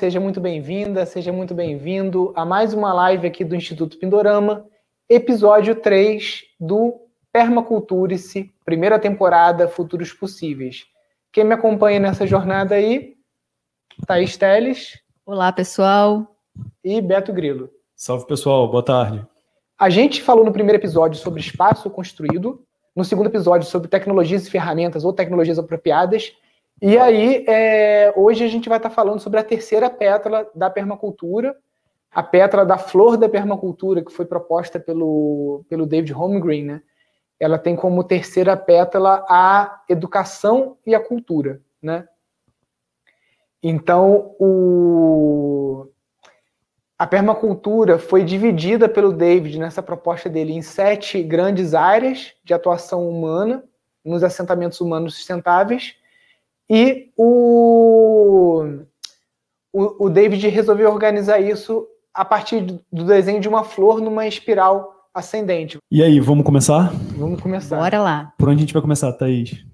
seja muito bem-vinda, seja muito bem-vindo a mais uma live aqui do Instituto Pindorama, episódio 3 do Permaculture-se, primeira temporada Futuros Possíveis. Quem me acompanha nessa jornada aí, Thaís Teles. Olá, pessoal. E Beto Grilo. Salve, pessoal. Boa tarde. A gente falou no primeiro episódio sobre espaço construído, no segundo episódio sobre tecnologias e ferramentas ou tecnologias apropriadas, e aí, é, hoje a gente vai estar falando sobre a terceira pétala da permacultura, a pétala da flor da permacultura, que foi proposta pelo, pelo David Holmgren, né? Ela tem como terceira pétala a educação e a cultura, né? Então, o, a permacultura foi dividida pelo David nessa proposta dele em sete grandes áreas de atuação humana nos assentamentos humanos sustentáveis, e o, o, o David resolveu organizar isso a partir do desenho de uma flor numa espiral ascendente. E aí, vamos começar? Vamos começar. Bora lá. Por onde a gente vai começar, Thaís?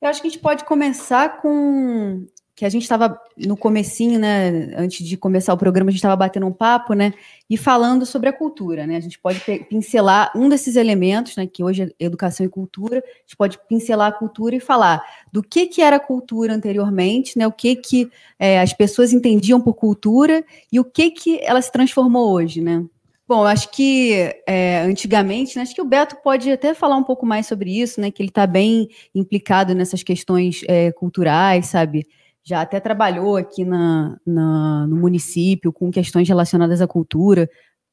Eu acho que a gente pode começar com que a gente estava no comecinho, né, antes de começar o programa, a gente estava batendo um papo, né, e falando sobre a cultura, né, a gente pode pincelar um desses elementos, né, que hoje é educação e cultura, a gente pode pincelar a cultura e falar do que que era cultura anteriormente, né, o que que é, as pessoas entendiam por cultura e o que que ela se transformou hoje, né. Bom, acho que é, antigamente, né, acho que o Beto pode até falar um pouco mais sobre isso, né, que ele está bem implicado nessas questões é, culturais, sabe, já até trabalhou aqui na, na, no município com questões relacionadas à cultura.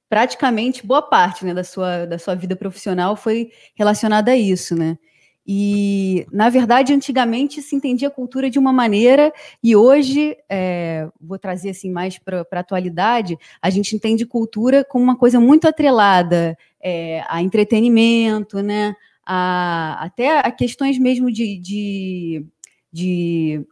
Praticamente boa parte né, da, sua, da sua vida profissional foi relacionada a isso, né? E, na verdade, antigamente se entendia a cultura de uma maneira, e hoje, é, vou trazer assim mais para a atualidade, a gente entende cultura como uma coisa muito atrelada é, a entretenimento, né? A, até a questões mesmo de, de, de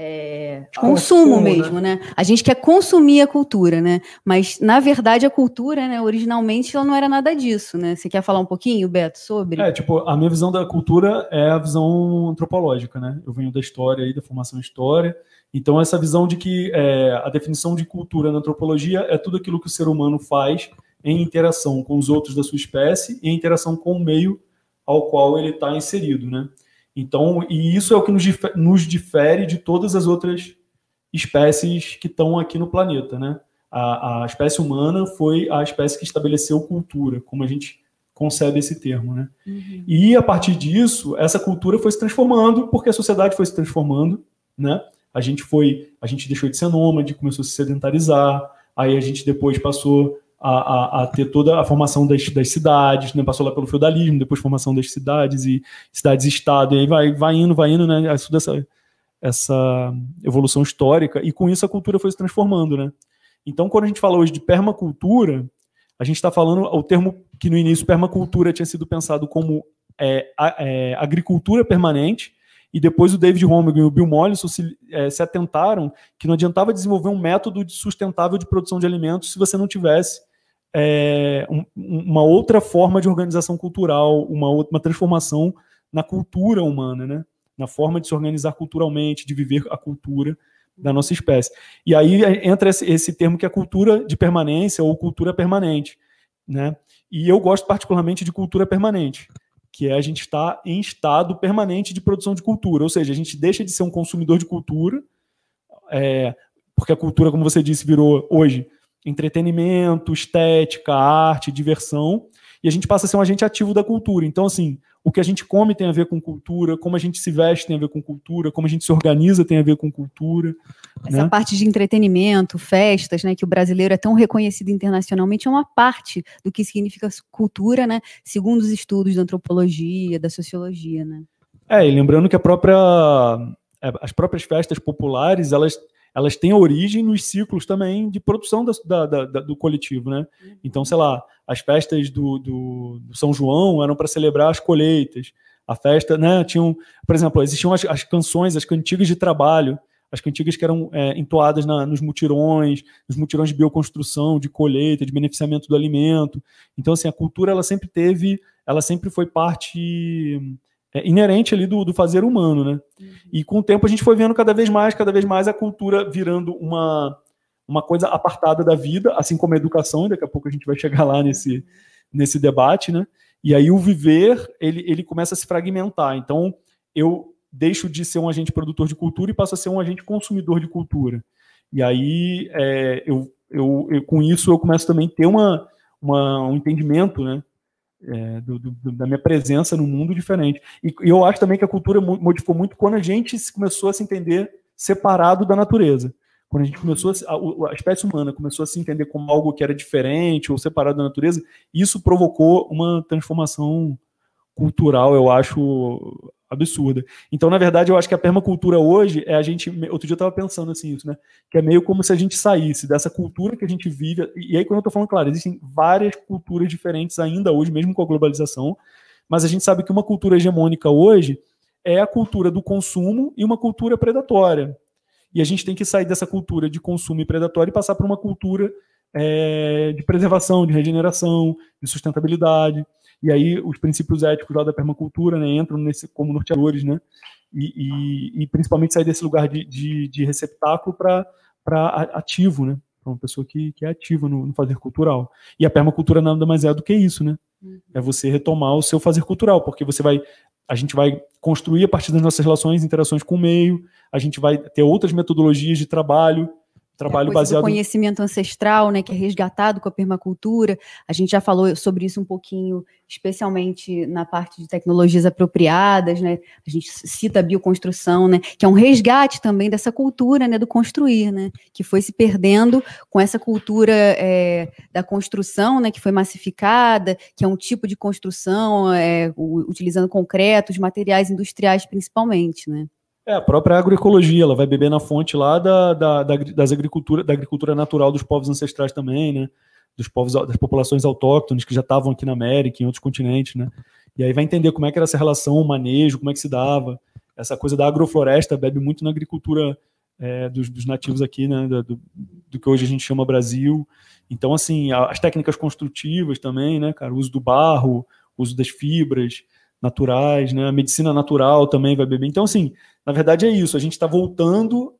é, consumo, consumo, mesmo, né? né? A gente quer consumir a cultura, né? Mas, na verdade, a cultura, né, originalmente, ela não era nada disso, né? Você quer falar um pouquinho, Beto, sobre? É, tipo, a minha visão da cultura é a visão antropológica, né? Eu venho da história aí, da formação história. Então, essa visão de que é, a definição de cultura na antropologia é tudo aquilo que o ser humano faz em interação com os outros da sua espécie e em interação com o meio ao qual ele está inserido, né? Então, e isso é o que nos difere, nos difere de todas as outras espécies que estão aqui no planeta, né? A, a, espécie humana foi a espécie que estabeleceu cultura, como a gente concebe esse termo, né? Uhum. E a partir disso, essa cultura foi se transformando, porque a sociedade foi se transformando, né? A gente foi, a gente deixou de ser nômade, começou a se sedentarizar, aí a gente depois passou a, a, a, ter toda a formação das, das cidades, né? passou lá pelo feudalismo, depois formação das cidades e cidades-estado, e aí vai, vai indo, vai indo, né? Toda essa, essa evolução histórica, e com isso a cultura foi se transformando, né? Então, quando a gente fala hoje de permacultura, a gente está falando o termo que no início permacultura tinha sido pensado como é, é, agricultura permanente, e depois o David Holmgren e o Bill Mollison se, é, se atentaram que não adiantava desenvolver um método sustentável de produção de alimentos se você não tivesse é, um, uma outra forma de organização cultural, uma, uma transformação na cultura humana, né? na forma de se organizar culturalmente, de viver a cultura da nossa espécie. E aí entra esse, esse termo que é cultura de permanência ou cultura permanente. Né? E eu gosto particularmente de cultura permanente, que é a gente estar em estado permanente de produção de cultura, ou seja, a gente deixa de ser um consumidor de cultura, é, porque a cultura, como você disse, virou hoje entretenimento, estética, arte, diversão, e a gente passa a ser um agente ativo da cultura. Então, assim, o que a gente come tem a ver com cultura, como a gente se veste tem a ver com cultura, como a gente se organiza tem a ver com cultura. Essa né? parte de entretenimento, festas, né, que o brasileiro é tão reconhecido internacionalmente, é uma parte do que significa cultura, né, segundo os estudos da antropologia, da sociologia, né. É, e lembrando que a própria, é, as próprias festas populares, elas elas têm origem nos ciclos também de produção da, da, da, do coletivo, né? Então, sei lá, as festas do, do, do São João eram para celebrar as colheitas. A festa, né? Tinham, por exemplo, existiam as, as canções, as cantigas de trabalho, as cantigas que eram é, entoadas na, nos mutirões, nos mutirões de bioconstrução, de colheita, de beneficiamento do alimento. Então, assim, a cultura ela sempre teve, ela sempre foi parte inerente ali do, do, fazer humano, né? Uhum. E com o tempo a gente foi vendo cada vez mais, cada vez mais a cultura virando uma, uma coisa apartada da vida, assim como a educação, e daqui a pouco a gente vai chegar lá nesse, nesse debate, né? E aí o viver, ele, ele começa a se fragmentar. Então, eu deixo de ser um agente produtor de cultura e passo a ser um agente consumidor de cultura. E aí, é, eu, eu, eu, com isso, eu começo também a ter uma, uma, um entendimento, né? É, do, do, da minha presença no mundo diferente. E, e, eu acho também que a cultura modificou muito quando a gente começou a se entender separado da natureza. Quando a gente começou a, a, espécie humana começou a se entender como algo que era diferente ou separado da natureza, isso provocou uma transformação cultural, eu acho absurda. Então, na verdade, eu acho que a permacultura hoje é a gente. Outro dia eu estava pensando assim, isso, né? Que é meio como se a gente saísse dessa cultura que a gente vive. E aí, quando eu estou falando, claro, existem várias culturas diferentes ainda hoje, mesmo com a globalização, mas a gente sabe que uma cultura hegemônica hoje é a cultura do consumo e uma cultura predatória. E a gente tem que sair dessa cultura de consumo e predatório e passar para uma cultura é, de preservação, de regeneração, de sustentabilidade. E aí os princípios éticos lá da permacultura né, entram nesse, como norteadores, né? E, e, e, principalmente sair desse lugar de, de, de receptáculo para ativo, né? Para uma pessoa que, que é ativa no, no, fazer cultural. E a permacultura nada mais é do que isso, né? Uhum. É você retomar o seu fazer cultural, porque você vai a gente vai construir a partir das nossas relações, interações com o meio, a gente vai ter outras metodologias de trabalho, trabalho é baseado no conhecimento ancestral, né, que é resgatado com a permacultura. A gente já falou sobre isso um pouquinho, especialmente na parte de tecnologias apropriadas, né? A gente cita a bioconstrução, né, que é um resgate também dessa cultura, né, do construir, né, que foi se perdendo com essa cultura é, da construção, né, que foi massificada, que é um tipo de construção é, utilizando concretos, materiais industriais principalmente, né? É, a própria agroecologia, ela vai beber na fonte lá da, da, da, das agricultura, da agricultura natural dos povos ancestrais também, né? Dos povos, das populações autóctones que já estavam aqui na América, em outros continentes, né? E aí vai entender como é que era essa relação, o manejo, como é que se dava. Essa coisa da agrofloresta bebe muito na agricultura é, dos, dos, nativos aqui, né? Do, do, que hoje a gente chama Brasil. Então, assim, as técnicas construtivas também, né, cara? O uso do barro, o uso das fibras, naturais, né? A medicina natural também vai beber. Então, assim, na verdade é isso. A gente está voltando,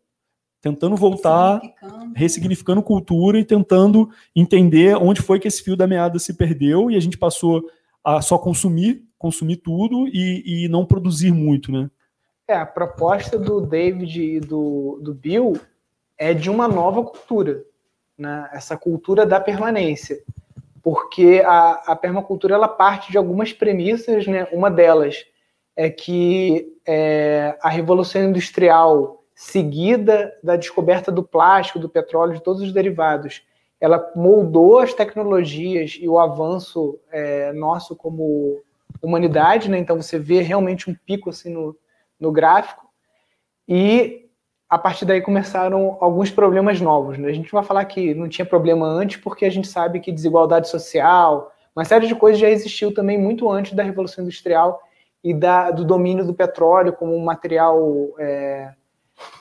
tentando voltar, ressignificando. ressignificando cultura e tentando entender onde foi que esse fio da meada se perdeu e a gente passou a só consumir, consumir tudo e, e não produzir muito, né? É, a proposta do David e do, do Bill é de uma nova cultura, né? Essa cultura da permanência porque a, a permacultura ela parte de algumas premissas, né? Uma delas é que é, a revolução industrial seguida da descoberta do plástico, do petróleo, de todos os derivados, ela moldou as tecnologias e o avanço é, nosso como humanidade, né? Então você vê realmente um pico assim no, no gráfico e a partir daí começaram alguns problemas novos. Né? A gente vai falar que não tinha problema antes, porque a gente sabe que desigualdade social, uma série de coisas já existiu também muito antes da Revolução Industrial e da, do domínio do petróleo como um material é,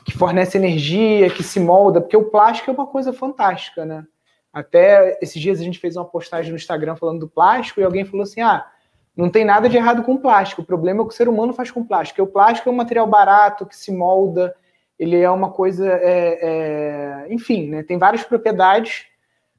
que fornece energia, que se molda, porque o plástico é uma coisa fantástica, né? Até esses dias a gente fez uma postagem no Instagram falando do plástico e alguém falou assim: ah, não tem nada de errado com plástico, o problema é o que o ser humano faz com plástico. Porque o plástico é um material barato, que se molda, ele é uma coisa, é, é, enfim, né, tem várias propriedades,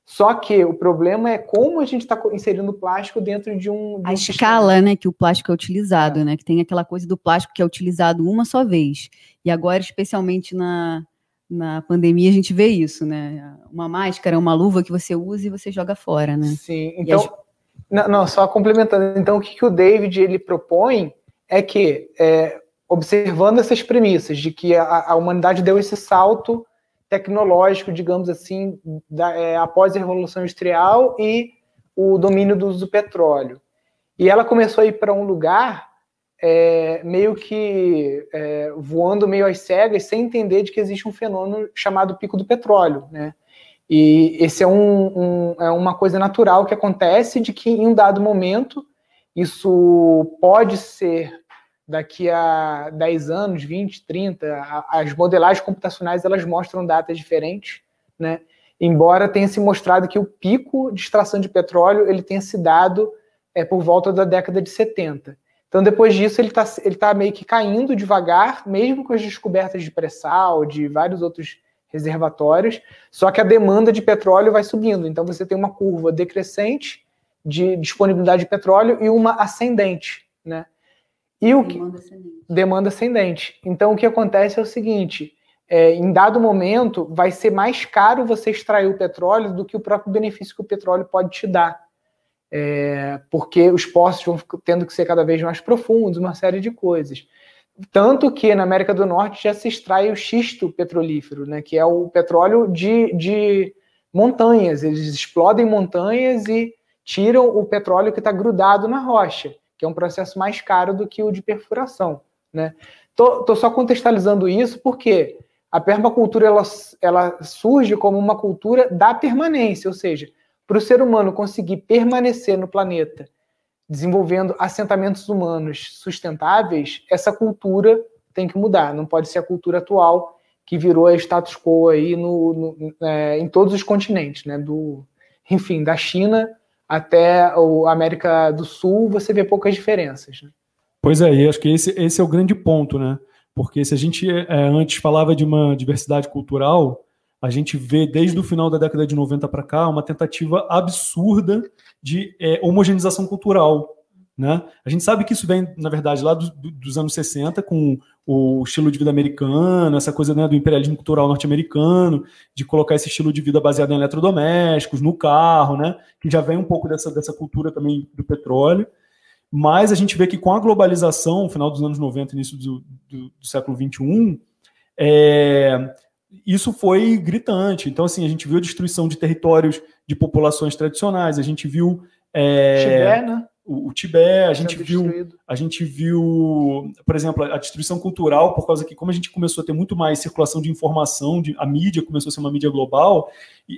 só que o problema é como a gente está inserindo o plástico dentro de um. De a um escala, sistema. né, que o plástico é utilizado, é. né, que tem aquela coisa do plástico que é utilizado uma só vez. E agora, especialmente na, na pandemia, a gente vê isso, né? Uma máscara, uma luva que você usa e você joga fora, né? Sim, então. As... Não, não, só complementando. Então, o que, que o David ele propõe é que é, observando essas premissas de que a, a humanidade deu esse salto tecnológico, digamos assim, da, é, após a Revolução Industrial e o domínio do uso do petróleo. E ela começou a ir para um lugar é, meio que é, voando meio às cegas, sem entender de que existe um fenômeno chamado pico do petróleo, né? E esse é, um, um, é uma coisa natural que acontece de que em um dado momento isso pode ser daqui a 10 anos, 20, 30, as modelagens computacionais elas mostram datas diferentes, né? Embora tenha se mostrado que o pico de extração de petróleo ele tenha se dado é, por volta da década de 70. Então, depois disso, ele está ele tá meio que caindo devagar, mesmo com as descobertas de pré-sal, de vários outros reservatórios, só que a demanda de petróleo vai subindo. Então, você tem uma curva decrescente de disponibilidade de petróleo e uma ascendente, né? E o que... Demanda ascendente. Demanda ascendente. Então, o que acontece é o seguinte, é, em dado momento, vai ser mais caro você extrair o petróleo do que o próprio benefício que o petróleo pode te dar é, porque os poços vão tendo que ser cada vez mais profundos, uma série de coisas. Tanto que na América do Norte já se extrai o xisto petrolífero, né, que é o petróleo de, de montanhas. Eles explodem montanhas e tiram o petróleo que está grudado na rocha, que é um processo mais caro do que o de perfuração. Né? Tô, tô só contextualizando isso porque a permacultura ela, ela surge como uma cultura da permanência, ou seja, para o ser humano conseguir permanecer no planeta, desenvolvendo assentamentos humanos sustentáveis, essa cultura tem que mudar. Não pode ser a cultura atual que virou a status quo aí no, no é, em todos os continentes, né? Do, enfim, da China até a América do Sul, você vê poucas diferenças. Né? Pois é, e acho que esse, esse é o grande ponto, né? Porque se a gente é, antes falava de uma diversidade cultural, a gente vê desde o final da década de 90 para cá uma tentativa absurda de é, homogeneização cultural. Né? A gente sabe que isso vem, na verdade, lá do, do, dos anos 60, com o estilo de vida americano, essa coisa né, do imperialismo cultural norte-americano, de colocar esse estilo de vida baseado em eletrodomésticos, no carro, né, que já vem um pouco dessa, dessa cultura também do petróleo. Mas a gente vê que com a globalização, final dos anos 90, início do, do, do século 21, é, isso foi gritante. Então, assim, a gente viu a destruição de territórios de populações tradicionais, a gente viu. É, né? O, o Tibé, a gente viu, a gente viu, por exemplo, a destruição cultural, por causa que, como a gente começou a ter muito mais circulação de informação, de, a mídia começou a ser uma mídia global,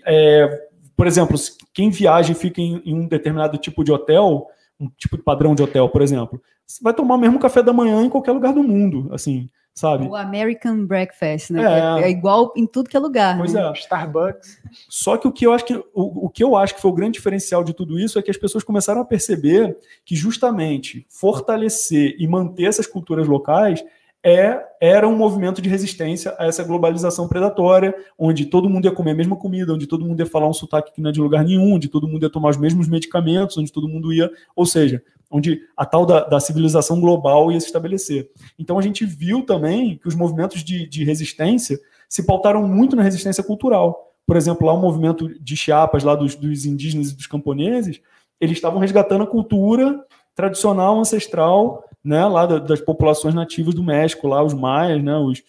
é, por exemplo, quem viaja e fica em, em um determinado tipo de hotel, um tipo de padrão de hotel, por exemplo, vai tomar o mesmo café da manhã em qualquer lugar do mundo, assim sabe? O American Breakfast, né? É, é igual em tudo que é lugar. Pois né? é. Starbucks. Só que o que eu acho que o, o que eu acho que foi o grande diferencial de tudo isso é que as pessoas começaram a perceber que justamente fortalecer e manter essas culturas locais é, era um movimento de resistência a essa globalização predatória, onde todo mundo ia comer a mesma comida, onde todo mundo ia falar um sotaque que não é de lugar nenhum, onde todo mundo ia tomar os mesmos medicamentos, onde todo mundo ia. Ou seja, onde a tal da, da, civilização global ia se estabelecer. Então a gente viu também que os movimentos de, de resistência se pautaram muito na resistência cultural. Por exemplo, lá o movimento de Chiapas, lá dos, dos indígenas e dos camponeses, eles estavam resgatando a cultura tradicional, ancestral, né, lá das populações nativas do México, lá os maias, né, os,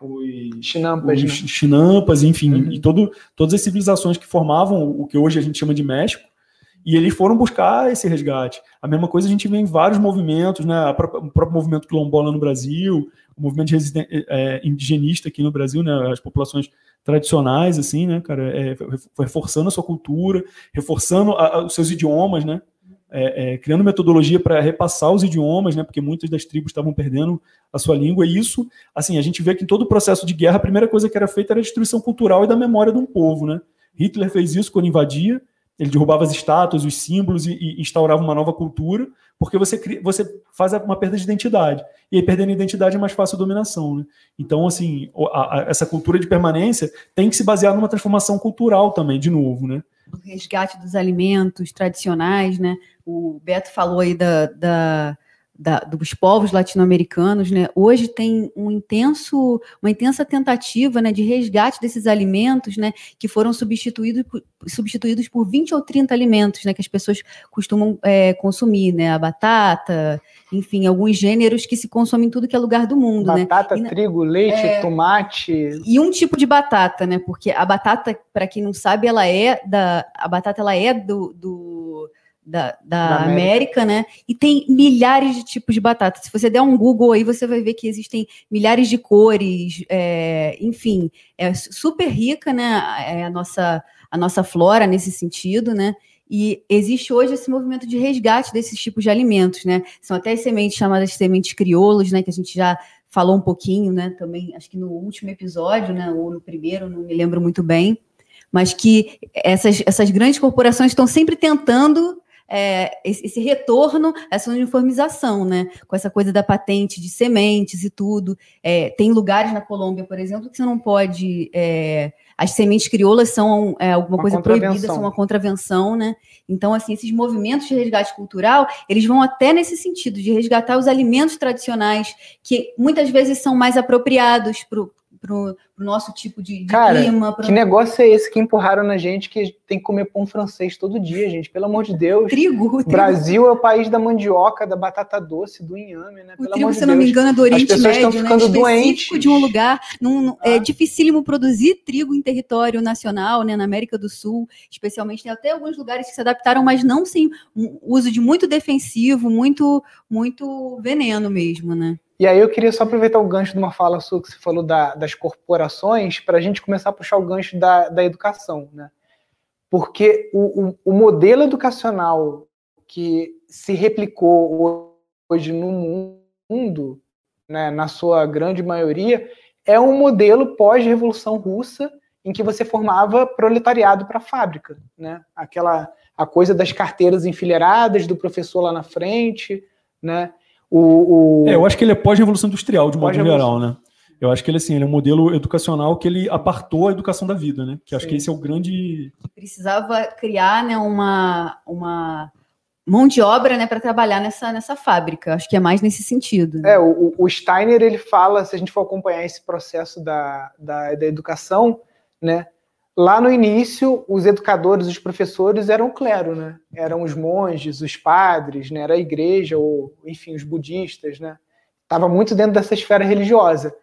os chinampas, os né? chinampas enfim, uhum. e todo, todas as civilizações que formavam o que hoje a gente chama de México, e eles foram buscar esse resgate. A mesma coisa a gente vê em vários movimentos, né? o próprio movimento quilombola no Brasil, o movimento é, indigenista aqui no Brasil, né? as populações tradicionais, assim, né, cara, é, reforçando a sua cultura, reforçando a, a, os seus idiomas, né, é, é, criando metodologia para repassar os idiomas, né, porque muitas das tribos estavam perdendo a sua língua, e isso, assim, a gente vê que em todo o processo de guerra, a primeira coisa que era feita era a destruição cultural e da memória de um povo, né, Hitler fez isso quando invadia, ele derrubava as estátuas, os símbolos e, e instaurava uma nova cultura, porque você, você faz uma perda de identidade. E aí, perdendo identidade é mais fácil a dominação. Né? Então, assim, a, a, essa cultura de permanência tem que se basear numa transformação cultural também, de novo. Né? O resgate dos alimentos tradicionais, né? O Beto falou aí da, da da, dos povos latino-americanos, né, hoje tem um intenso, uma intensa tentativa né, de resgate desses alimentos né, que foram substituídos por, substituídos por 20 ou 30 alimentos né, que as pessoas costumam é, consumir, né, a batata, enfim, alguns gêneros que se consomem em tudo que é lugar do mundo. Né. Batata, né? trigo, leite, é, tomate. E um tipo de batata, né? Porque a batata, para quem não sabe, ela é da. A batata ela é do, do da, da, da América. América. né? E tem milhares de tipos de batata. Se você der um Google aí, você vai ver que existem milhares de cores, é, enfim, é super rica, né? É a nossa, a nossa flora nesse sentido, né? E existe hoje esse movimento de resgate desses tipos de alimentos, né? São até as sementes chamadas sementes crioulos, né? Que a gente já falou um pouquinho, né? Também, acho que no último episódio, né? Ou no primeiro, não me lembro muito bem. Mas que essas, essas grandes corporações estão sempre tentando é, esse retorno, essa uniformização, né? Com essa coisa da patente de sementes e tudo. É, tem lugares na Colômbia, por exemplo, que você não pode. É, as sementes crioulas são é, alguma uma coisa proibida, são uma contravenção, né? Então, assim, esses movimentos de resgate cultural, eles vão até nesse sentido, de resgatar os alimentos tradicionais, que muitas vezes são mais apropriados para pro, pro nosso tipo de, de Cara, clima. Pra... Que negócio é esse que empurraram na gente que tem que comer pão francês todo dia, gente? Pelo amor de Deus. Trigo. O Brasil é o país da mandioca, da batata doce, do inhame, né? Pelo o trigo, se de não me engano, é do Oriente As pessoas Médio, estão ficando né? doentes. de um lugar. Num, é ah. É dificílimo produzir trigo em território nacional, né? Na América do Sul, especialmente. Tem até alguns lugares que se adaptaram, mas não sem um uso de muito defensivo, muito, muito veneno mesmo, né? E aí eu queria só aproveitar o gancho de uma fala sua que você falou da, das corporações para a gente começar a puxar o gancho da, da educação, né? Porque o, o, o, modelo educacional que se replicou hoje no mundo, né, na sua grande maioria, é um modelo pós-revolução russa em que você formava proletariado para a fábrica, né? Aquela a coisa das carteiras enfileiradas do professor lá na frente, né? O, o... É, eu acho que ele é pós-revolução industrial, de modo geral, né? Eu acho que ele, assim, ele é um modelo educacional que ele apartou a educação da vida, né? Que acho que esse é o grande... Precisava criar né, uma, uma mão de obra né, para trabalhar nessa, nessa fábrica. Acho que é mais nesse sentido. Né? É, o, o, Steiner, ele fala, se a gente for acompanhar esse processo da, da, da educação, né? Lá no início, os educadores, os professores eram o clero, né? Eram os monges, os padres, né? Era a igreja, ou, enfim, os budistas, né? Estava muito dentro dessa esfera religiosa.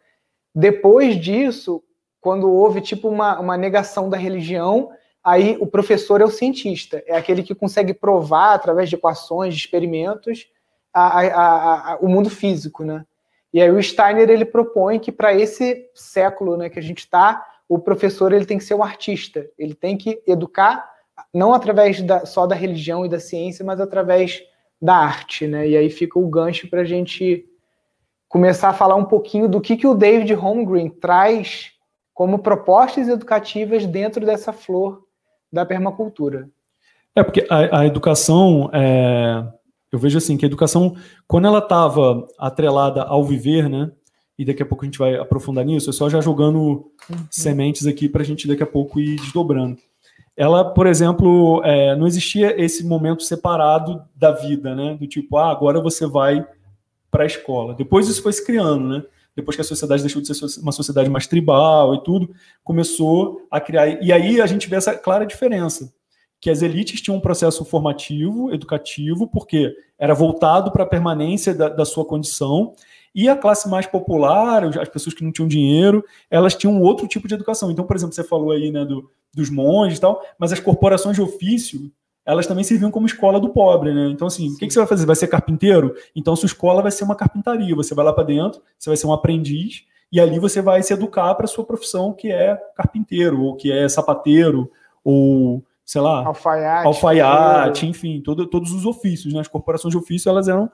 Depois disso, quando houve tipo uma, uma negação da religião, aí o professor é o cientista, é aquele que consegue provar através de equações, de experimentos, a, a, a, o mundo físico, né? E aí o Steiner ele propõe que para esse século, né, que a gente está, o professor ele tem que ser um artista, ele tem que educar não através da, só da religião e da ciência, mas através da arte, né? E aí fica o gancho para a gente começar a falar um pouquinho do que, que o David Holmgren traz como propostas educativas dentro dessa flor da permacultura. É porque a, a educação, é, eu vejo assim que a educação, quando ela estava atrelada ao viver, né? E daqui a pouco a gente vai aprofundar nisso, é só já jogando uhum. sementes aqui para a gente daqui a pouco ir desdobrando. Ela, por exemplo, é, não existia esse momento separado da vida, né? Do tipo, ah, agora você vai para a escola. Depois isso foi se criando, né? Depois que a sociedade deixou de ser uma sociedade mais tribal e tudo, começou a criar. E aí a gente vê essa clara diferença que as elites tinham um processo formativo, educativo, porque era voltado para a permanência da, da, sua condição, e a classe mais popular, as pessoas que não tinham dinheiro, elas tinham outro tipo de educação. Então, por exemplo, você falou aí né, do, dos monges e tal, mas as corporações de ofício, elas também serviam como escola do pobre, né? Então, assim, Sim. o que, que, você vai fazer? Vai ser carpinteiro? Então, sua escola vai ser uma carpintaria. Você vai lá para dentro, você vai ser um aprendiz, e ali você vai se educar para a sua profissão, que é carpinteiro, ou que é sapateiro, ou, sei lá, alfaiate, alfaiate enfim, todo, todos os ofícios. Né? As corporações de ofício, elas eram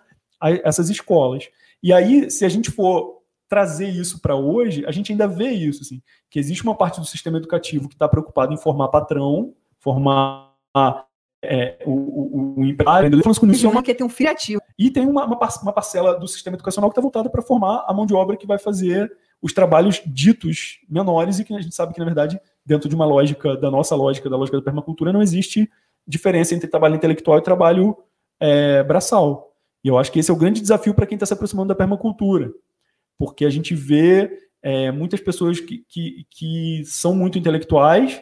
essas escolas. E aí, se a gente for trazer isso para hoje, a gente ainda vê isso, assim, que existe uma parte do sistema educativo que está preocupado em formar patrão, formar é, o, o, o empresário, com isso, uma... que tem um criativo. E tem uma, uma, uma parcela do sistema educacional que está voltada para formar a mão de obra que vai fazer os trabalhos ditos menores e que a gente sabe que, na verdade, dentro de uma lógica, da nossa lógica, da lógica da permacultura, não existe diferença entre trabalho intelectual e trabalho é, braçal. E eu acho que esse é o grande desafio para quem está se aproximando da permacultura, porque a gente vê é, muitas pessoas que, que, que, são muito intelectuais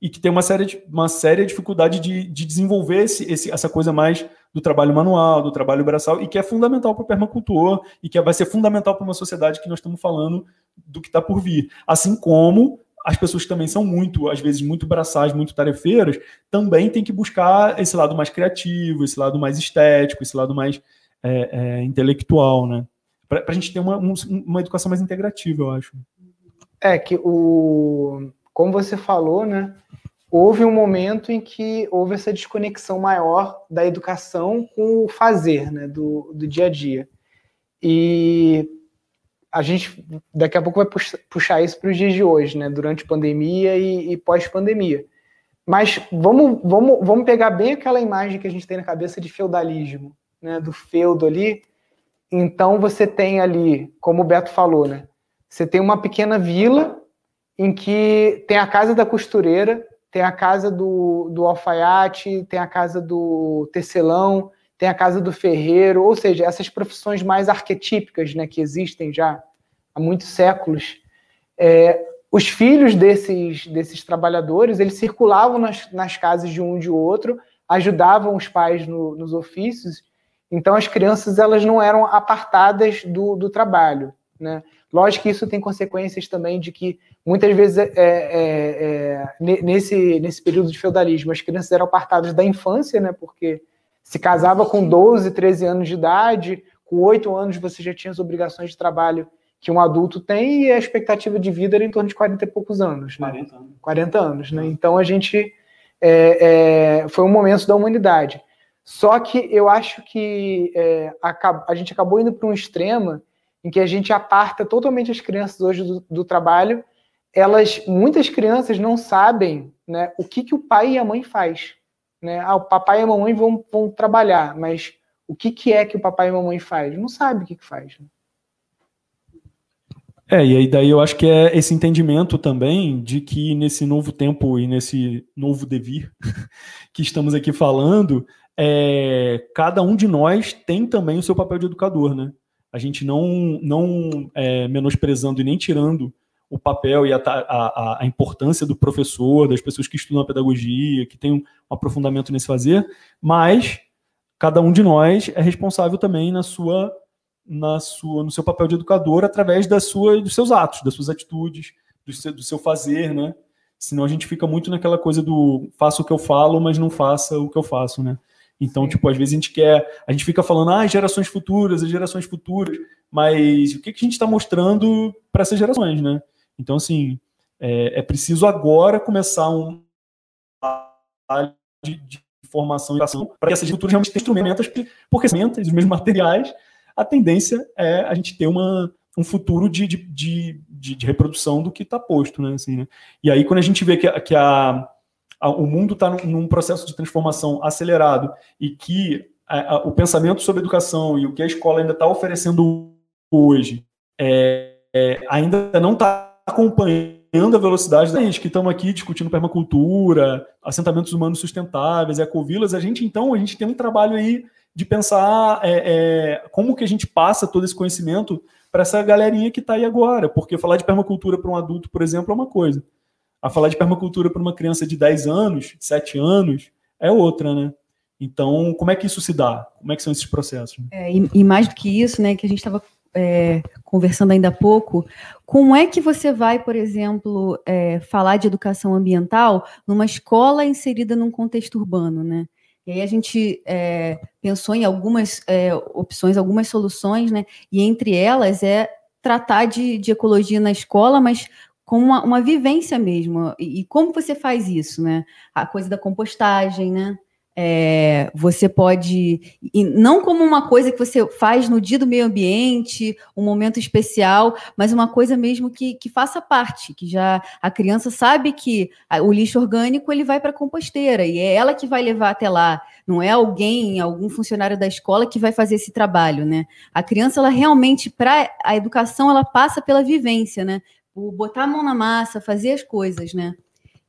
e que têm uma séria, uma séria dificuldade de, de desenvolver esse, esse, essa coisa mais do trabalho manual, do trabalho braçal, e que é fundamental para o permacultor e que vai ser fundamental para uma sociedade que nós estamos falando do que está por vir. Assim como as pessoas que também são muito, às vezes, muito braçais, muito tarefeiras, também tem que buscar esse lado mais criativo, esse lado mais estético, esse lado mais é, é, intelectual, né? Para a gente ter uma, um, uma educação mais integrativa, eu acho. É que o. Como você falou, né? Houve um momento em que houve essa desconexão maior da educação com o fazer, né? Do, do dia a dia. E a gente daqui a pouco vai puxar isso para os dias de hoje, né? Durante pandemia e, e pós-pandemia. Mas vamos, vamos, vamos pegar bem aquela imagem que a gente tem na cabeça de feudalismo, né? Do feudo ali. Então você tem ali, como o Beto falou, né? Você tem uma pequena vila em que tem a casa da costureira, tem a casa do, do alfaiate, tem a casa do tecelão, tem a casa do ferreiro, ou seja, essas profissões mais arquetípicas né, que existem já há muitos séculos. É, os filhos desses, desses trabalhadores, eles circulavam nas, nas casas de um e de outro, ajudavam os pais no, nos ofícios, então as crianças elas não eram apartadas do, do trabalho. Né? Lógico que isso tem consequências também de que muitas vezes é, é, é, nesse, nesse período de feudalismo as crianças eram apartadas da infância, né? porque se casava com 12, 13 anos de idade, com 8 anos você já tinha as obrigações de trabalho que um adulto tem e a expectativa de vida era em torno de 40 e poucos anos. Né? 40 anos. 40 anos, né? Então a gente. É, é, foi um momento da humanidade. Só que eu acho que é, a, a, gente acabou indo para um extremo em que a gente aparta totalmente as crianças hoje do, do trabalho. Elas, muitas crianças não sabem né, o que, que o pai e a mãe faz. Né? Ah, o papai e a mamãe vão, vão trabalhar, mas o que, que é que o papai e a mamãe faz? Não sabe o que, que faz. Né? É, e aí daí eu acho que é esse entendimento também de que nesse novo tempo e nesse novo devir que estamos aqui falando, é, cada um de nós tem também o seu papel de educador, né? A gente não, não é, menosprezando e nem tirando o papel e a, a, a, importância do professor, das pessoas que estudam a pedagogia, que tem um aprofundamento nesse fazer, mas cada um de nós é responsável também na sua na sua, no seu papel de educador através da sua, dos seus atos, das suas atitudes, do seu, do seu fazer, né? Senão a gente fica muito naquela coisa do faça o que eu falo, mas não faça o que eu faço, né? Então, Sim. tipo, às vezes a gente quer, a gente fica falando, ah, gerações futuras, as gerações futuras, mas o que, que a gente está mostrando para essas gerações, né? Então, assim, é, é preciso agora começar um de, de formação e ação para que essas futuras realmente tenham instrumentos, porque as os mesmos materiais a tendência é a gente ter uma, um futuro de, de, de, de reprodução do que está posto, né? Assim, né? E aí, quando a gente vê que, a, que a, a o mundo está num, num, processo de transformação acelerado e que a, o pensamento sobre educação e o que a escola ainda está oferecendo hoje é, é, ainda não está acompanhando a velocidade da gente que estamos aqui discutindo permacultura, assentamentos humanos sustentáveis, ecovilas, a gente então a gente tem um trabalho aí de pensar é, é, como que a gente passa todo esse conhecimento para essa galerinha que está aí agora. Porque falar de permacultura para um adulto, por exemplo, é uma coisa. A falar de permacultura para uma criança de 10 anos, 7 anos, é outra, né? Então, como é que isso se dá? Como é que são esses processos? É, e, e, mais do que isso, né, que a gente estava é, conversando ainda há pouco, como é que você vai, por exemplo, é, falar de educação ambiental numa escola inserida num contexto urbano, né? E aí a gente é, pensou em algumas é, opções, algumas soluções, né? E entre elas é tratar de, de ecologia na escola, mas com uma, uma vivência mesmo. E, e, como você faz isso, né? A coisa da compostagem, né? É, você pode, e não como uma coisa que você faz no dia do meio ambiente, um momento especial, mas uma coisa mesmo que, que faça parte, que já a criança sabe que o lixo orgânico ele vai para a composteira e é ela que vai levar até lá, não é alguém, algum funcionário da escola que vai fazer esse trabalho, né? A criança, ela realmente, para a educação, ela passa pela vivência, né? O botar a mão na massa, fazer as coisas, né?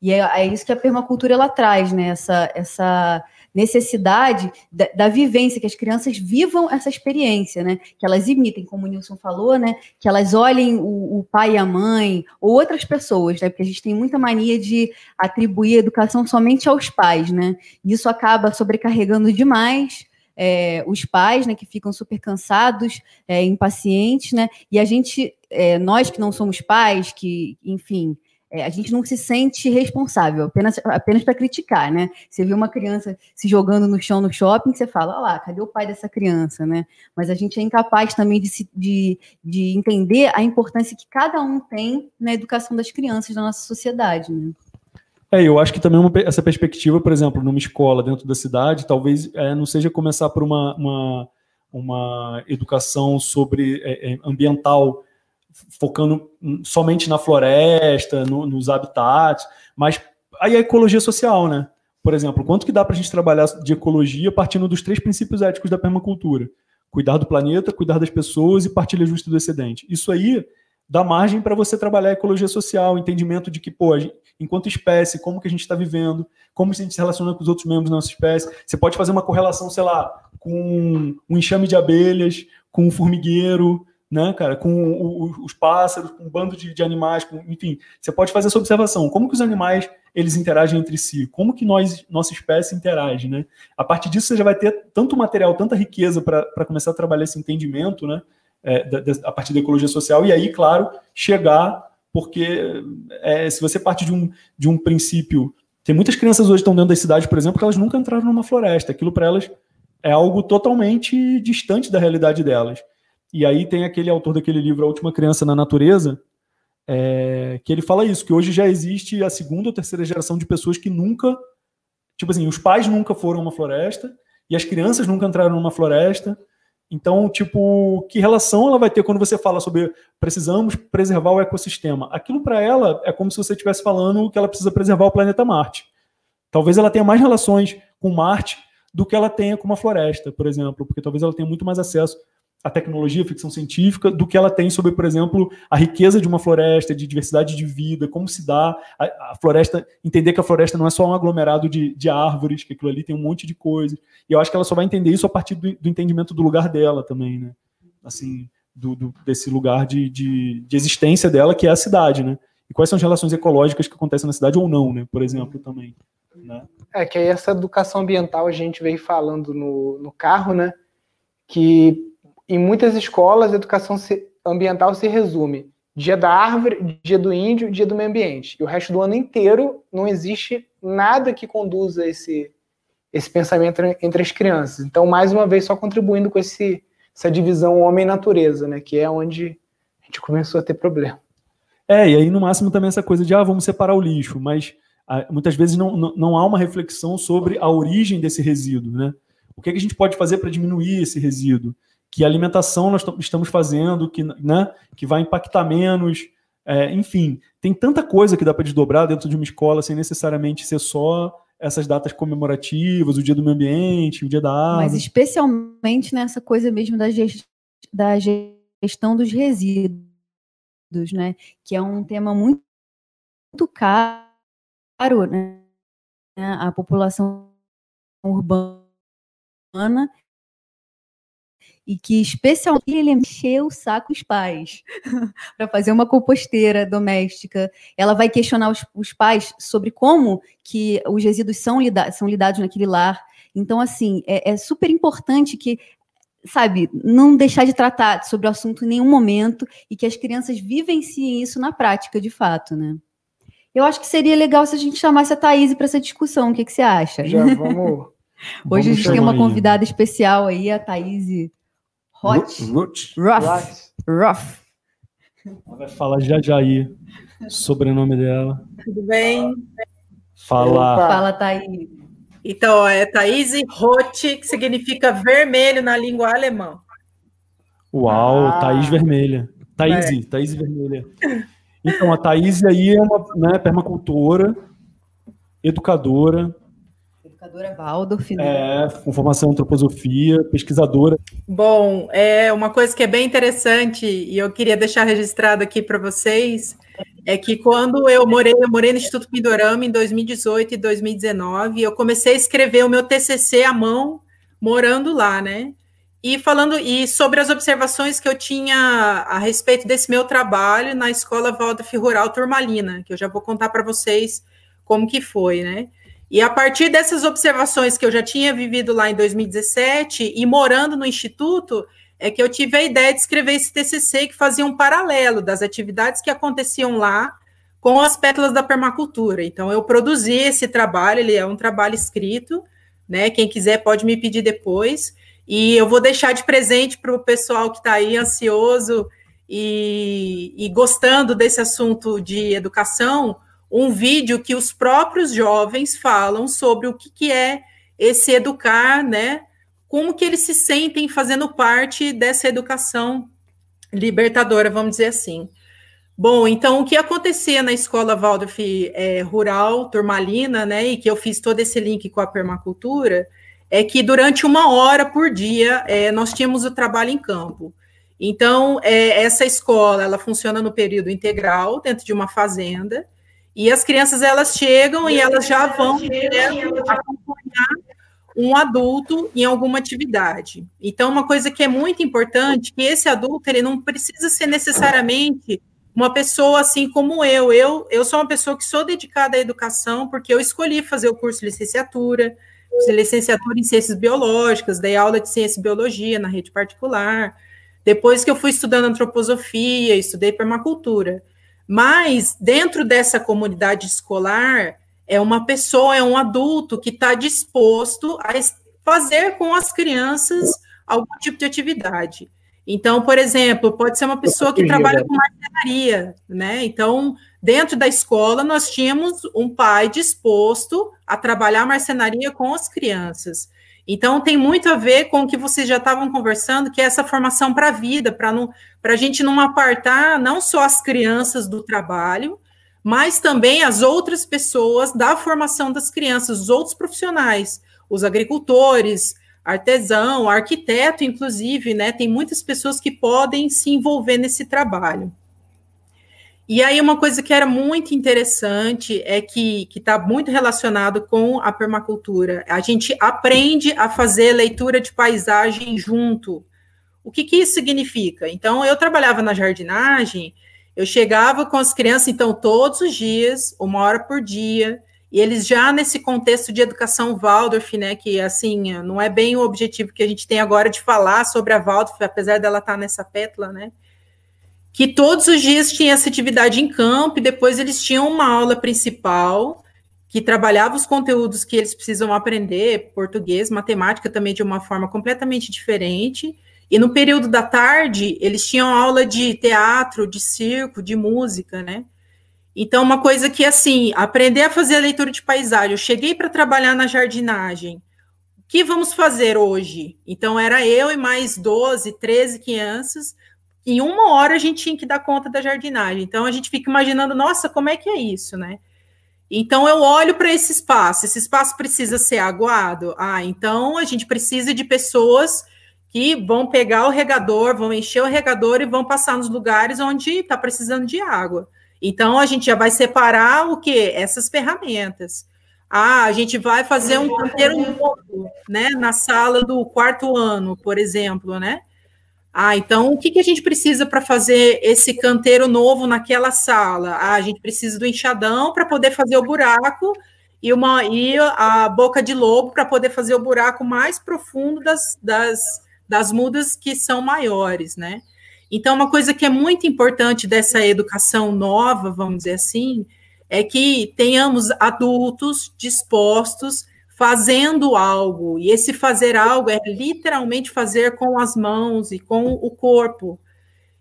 E é, é isso que a permacultura ela traz, né? Essa, essa necessidade da, da, vivência, que as crianças vivam essa experiência, né? Que elas imitem, como o Nilson falou, né? Que elas olhem o, o pai e a mãe, ou outras pessoas, né? Porque a gente tem muita mania de atribuir educação somente aos pais, né? E isso acaba sobrecarregando demais é, os pais, né, que ficam super cansados, é, impacientes, né, e a gente, é, nós que não somos pais, que, enfim, é, a gente não se sente responsável, apenas, apenas para criticar, né? Você vê uma criança se jogando no chão no shopping, você fala, olha lá, cadê o pai dessa criança, né? Mas a gente é incapaz também de, se, de, de entender a importância que cada um tem na educação das crianças da nossa sociedade, né? É, eu acho que também uma, essa perspectiva, por exemplo, numa escola dentro da cidade, talvez é, não seja começar por uma, uma, uma educação sobre é, é ambiental focando somente na floresta, no, nos habitats, mas aí a ecologia social, né? Por exemplo, quanto que dá para a gente trabalhar de ecologia partindo dos três princípios éticos da permacultura? Cuidar do planeta, cuidar das pessoas e partilha justa do excedente. Isso aí dá margem para você trabalhar a ecologia social, entendimento de que, pô, gente, enquanto espécie, como que a gente está vivendo, como a gente se relaciona com os outros membros da nossa espécie. Você pode fazer uma correlação, sei lá, com um enxame de abelhas, com um formigueiro, né, cara, com o, os pássaros, com um bando de, de animais, com, enfim, você pode fazer essa observação. Como que os animais eles interagem entre si? Como que nós, nossa espécie interage, né? A partir disso você já vai ter tanto material, tanta riqueza para começar a trabalhar esse entendimento, né? É, da, da, a partir da ecologia social e aí, claro, chegar porque é, se você parte de um, de um princípio, tem muitas crianças hoje que estão dentro das cidades, por exemplo, que elas nunca entraram numa floresta. Aquilo para elas é algo totalmente distante da realidade delas. E aí tem aquele autor daquele livro, A Última Criança na Natureza, é, que ele fala isso, que hoje já existe a segunda ou terceira geração de pessoas que nunca, tipo assim, os pais nunca foram a uma floresta e as crianças nunca entraram numa floresta. Então, tipo, que relação ela vai ter quando você fala sobre precisamos preservar o ecossistema? Aquilo para ela é como se você estivesse falando que ela precisa preservar o planeta Marte. Talvez ela tenha mais relações com Marte do que ela tenha com uma floresta, por exemplo, porque talvez ela tenha muito mais acesso a tecnologia, a ficção científica, do que ela tem sobre, por exemplo, a riqueza de uma floresta, de diversidade de vida, como se dá a, a floresta, entender que a floresta não é só um aglomerado de, de, árvores, que aquilo ali tem um monte de coisas. E eu acho que ela só vai entender isso a partir do, do entendimento do lugar dela também, né? Assim, do, do, desse lugar de, de, de, existência dela, que é a cidade, né? E quais são as relações ecológicas que acontecem na cidade ou não, né? Por exemplo, também. Né? É que aí essa educação ambiental a gente veio falando no, no carro, né? Que em muitas escolas, a educação ambiental se resume dia da árvore, dia do índio, dia do meio ambiente. E o resto do ano inteiro não existe nada que conduza esse, esse pensamento entre as crianças. Então, mais uma vez, só contribuindo com esse, essa divisão homem-natureza, né, que é onde a gente começou a ter problema. É, e aí no máximo também essa coisa de, ah, vamos separar o lixo, mas ah, muitas vezes não, não, não, há uma reflexão sobre a origem desse resíduo, né? O que, é que a gente pode fazer para diminuir esse resíduo? Que alimentação nós estamos fazendo, que, né, que vai impactar menos. É, enfim, tem tanta coisa que dá para desdobrar dentro de uma escola sem necessariamente ser só essas datas comemorativas, o dia do meio ambiente, o dia da árvore. Mas especialmente nessa coisa mesmo da, gest da gestão dos resíduos, né? Que é um tema muito, muito caro, né? A população urbana e que especialmente ele encheu o saco os pais para fazer uma composteira doméstica. Ela vai questionar os, os, pais sobre como que os resíduos são, lida são lidados naquele lar. Então, assim, é, é super importante que sabe, não deixar de tratar sobre o assunto em nenhum momento e que as crianças vivenciem isso na prática, de fato, né? Eu acho que seria legal se a gente chamasse a Thaís para essa discussão. O que, que você acha? Já vamos. Hoje vamos a gente tem uma convidada especial aí, a Thaís Hot. Root. Rough. Rough. Ela vai falar já já aí sobrenome dela. Tudo bem? Fala. Opa. Fala, Thaís. Então, é Thaís Roth, que significa vermelho na língua alemã. Uau, ah. Thaís Vermelha. Thaís, é. Thaís Vermelha. Então, a Thaís aí é uma né, permacultora, educadora, Educadora Waldorf, né? É, com formação em antroposofia, pesquisadora. Bom, é uma coisa que é bem interessante e eu queria deixar registrado aqui para vocês é que quando eu morei, eu morei no Instituto Pindorama em 2018 e 2019, eu comecei a escrever o meu TCC à mão morando lá, né? E falando e sobre as observações que eu tinha a respeito desse meu trabalho na Escola Waldorf Rural Turmalina, que eu já vou contar para vocês como que foi, né? E a partir dessas observações que eu já tinha vivido lá em 2017 e morando no instituto, é que eu tive a ideia de escrever esse TCC que fazia um paralelo das atividades que aconteciam lá com as pétalas da permacultura. Então eu produzi esse trabalho, ele é um trabalho escrito, né? Quem quiser pode me pedir depois. E eu vou deixar de presente para o pessoal que está aí ansioso e, e gostando desse assunto de educação um vídeo que os próprios jovens falam sobre o que, que é esse educar, né? Como que eles se sentem fazendo parte dessa educação libertadora, vamos dizer assim. Bom, então o que acontecia na escola Waldorf é, rural, turmalina, né, e que eu fiz todo esse link com a permacultura, é que durante uma hora por dia é, nós tínhamos o trabalho em campo. Então, é, essa escola, ela funciona no período integral, dentro de uma fazenda, e as crianças, elas chegam e elas já vão acompanhar um adulto em alguma atividade. Então, uma coisa que é muito importante, que esse adulto, ele não precisa ser necessariamente uma pessoa assim como eu. Eu, eu sou uma pessoa que sou dedicada à educação, porque eu escolhi fazer o curso de licenciatura, licenciatura em ciências biológicas, dei aula de ciência e biologia na rede particular. Depois que eu fui estudando antroposofia, estudei permacultura. Mas dentro dessa comunidade escolar, é uma pessoa, é um adulto que está disposto a fazer com as crianças algum tipo de atividade. Então, por exemplo, pode ser uma pessoa que trabalha com marcenaria, né? Então, dentro da escola, nós tínhamos um pai disposto a trabalhar marcenaria com as crianças. Então, tem muito a ver com o que vocês já estavam conversando, que é essa formação para a vida, para a gente não apartar não só as crianças do trabalho, mas também as outras pessoas da formação das crianças, os outros profissionais, os agricultores, artesão, arquiteto, inclusive, né? Tem muitas pessoas que podem se envolver nesse trabalho. E aí, uma coisa que era muito interessante é que está muito relacionado com a permacultura. A gente aprende a fazer leitura de paisagem junto. O que, que isso significa? Então, eu trabalhava na jardinagem eu chegava com as crianças, então, todos os dias, uma hora por dia, e eles já nesse contexto de educação Waldorf, né, que assim, não é bem o objetivo que a gente tem agora de falar sobre a Waldorf, apesar dela estar nessa pétala, né, que todos os dias tinha essa atividade em campo, e depois eles tinham uma aula principal, que trabalhava os conteúdos que eles precisam aprender, português, matemática também de uma forma completamente diferente, e no período da tarde, eles tinham aula de teatro, de circo, de música, né? Então, uma coisa que, assim, aprender a fazer a leitura de paisagem. Eu cheguei para trabalhar na jardinagem. O que vamos fazer hoje? Então, era eu e mais 12, 13 crianças. Em uma hora, a gente tinha que dar conta da jardinagem. Então, a gente fica imaginando, nossa, como é que é isso, né? Então, eu olho para esse espaço. Esse espaço precisa ser aguado? Ah, então, a gente precisa de pessoas que vão pegar o regador, vão encher o regador e vão passar nos lugares onde está precisando de água. Então, a gente já vai separar o que? Essas ferramentas. Ah, a gente vai fazer um canteiro novo, né? Na sala do quarto ano, por exemplo, né? Ah, então o que, que a gente precisa para fazer esse canteiro novo naquela sala? Ah, a gente precisa do enxadão para poder fazer o buraco e, uma, e a boca de lobo para poder fazer o buraco mais profundo das, das, das mudas que são maiores, né? Então, uma coisa que é muito importante dessa educação nova, vamos dizer assim, é que tenhamos adultos dispostos fazendo algo, e esse fazer algo é literalmente fazer com as mãos e com o corpo.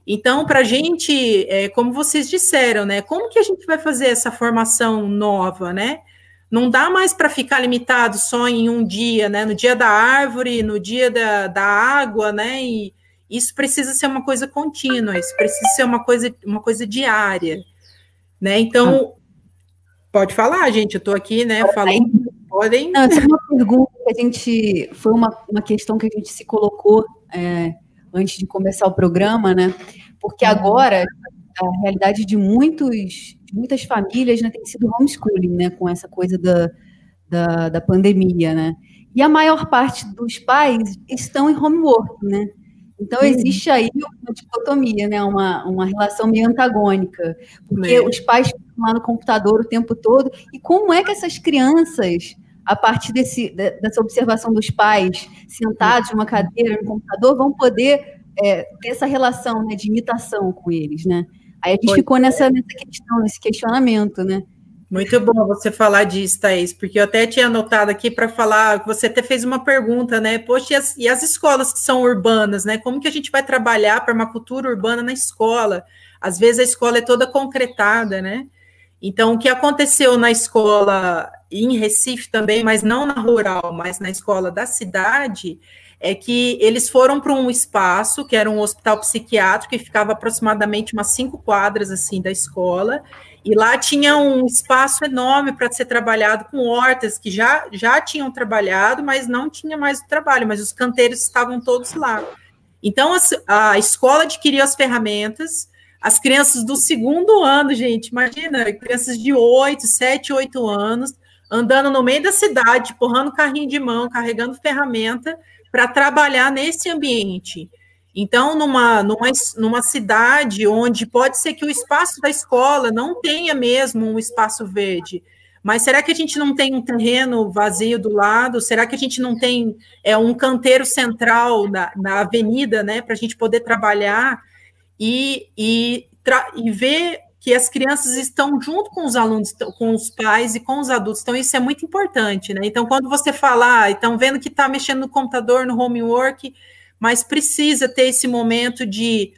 Então, para a gente, é, como vocês disseram, né? Como que a gente vai fazer essa formação nova, né? não dá mais para ficar limitado só em um dia, né? No dia da árvore, no dia da, da água, né? E isso precisa ser uma coisa contínua, isso precisa ser uma coisa, uma coisa diária, né? Então, pode falar, gente, eu estou aqui, né, falando, podem... Não, essa é uma pergunta que a gente, foi uma, uma questão que a gente se colocou é, antes de começar o programa, né, porque uhum. agora a realidade de muitos muitas famílias né, tem sido homeschooling, né, com essa coisa da, da, da, pandemia, né? E a maior parte dos pais estão em homework, né? Então, existe aí uma dicotomia, né? uma, uma relação meio antagônica, porque é. os pais ficam lá no computador o tempo todo, e como é que essas crianças, a partir desse, dessa observação dos pais, sentados numa cadeira, no computador, vão poder é, ter essa relação né, de imitação com eles, né? Aí a gente ficou nessa, nessa questão, nesse questionamento, né? Muito bom você falar disso, Thaís, porque eu até tinha anotado aqui para falar, você até fez uma pergunta, né? Poxa, e as, e as, escolas que são urbanas, né? Como que a gente vai trabalhar para uma cultura urbana na escola? Às vezes a escola é toda concretada, né? Então, o que aconteceu na escola em Recife também, mas não na rural, mas na escola da cidade, é que eles foram para um espaço que era um hospital psiquiátrico que ficava aproximadamente umas cinco quadras assim da escola e lá tinha um espaço enorme para ser trabalhado com hortas que já já tinham trabalhado, mas não tinha mais o trabalho, mas os canteiros estavam todos lá. Então a, a escola adquiriu as ferramentas, as crianças do segundo ano, gente, imagina, crianças de 8, 7, 8 anos, andando no meio da cidade, empurrando carrinho de mão, carregando ferramenta para trabalhar nesse ambiente. Então, numa, numa, numa cidade onde pode ser que o espaço da escola não tenha mesmo um espaço verde, mas será que a gente não tem um terreno vazio do lado? Será que a gente não tem é, um canteiro central na, na avenida, né, para a gente poder trabalhar e, e, e ver que as crianças estão junto com os alunos, com os pais e com os adultos. Então, isso é muito importante, né? Então, quando você falar, ah, estão vendo que está mexendo no computador, no homework, mas precisa ter esse momento de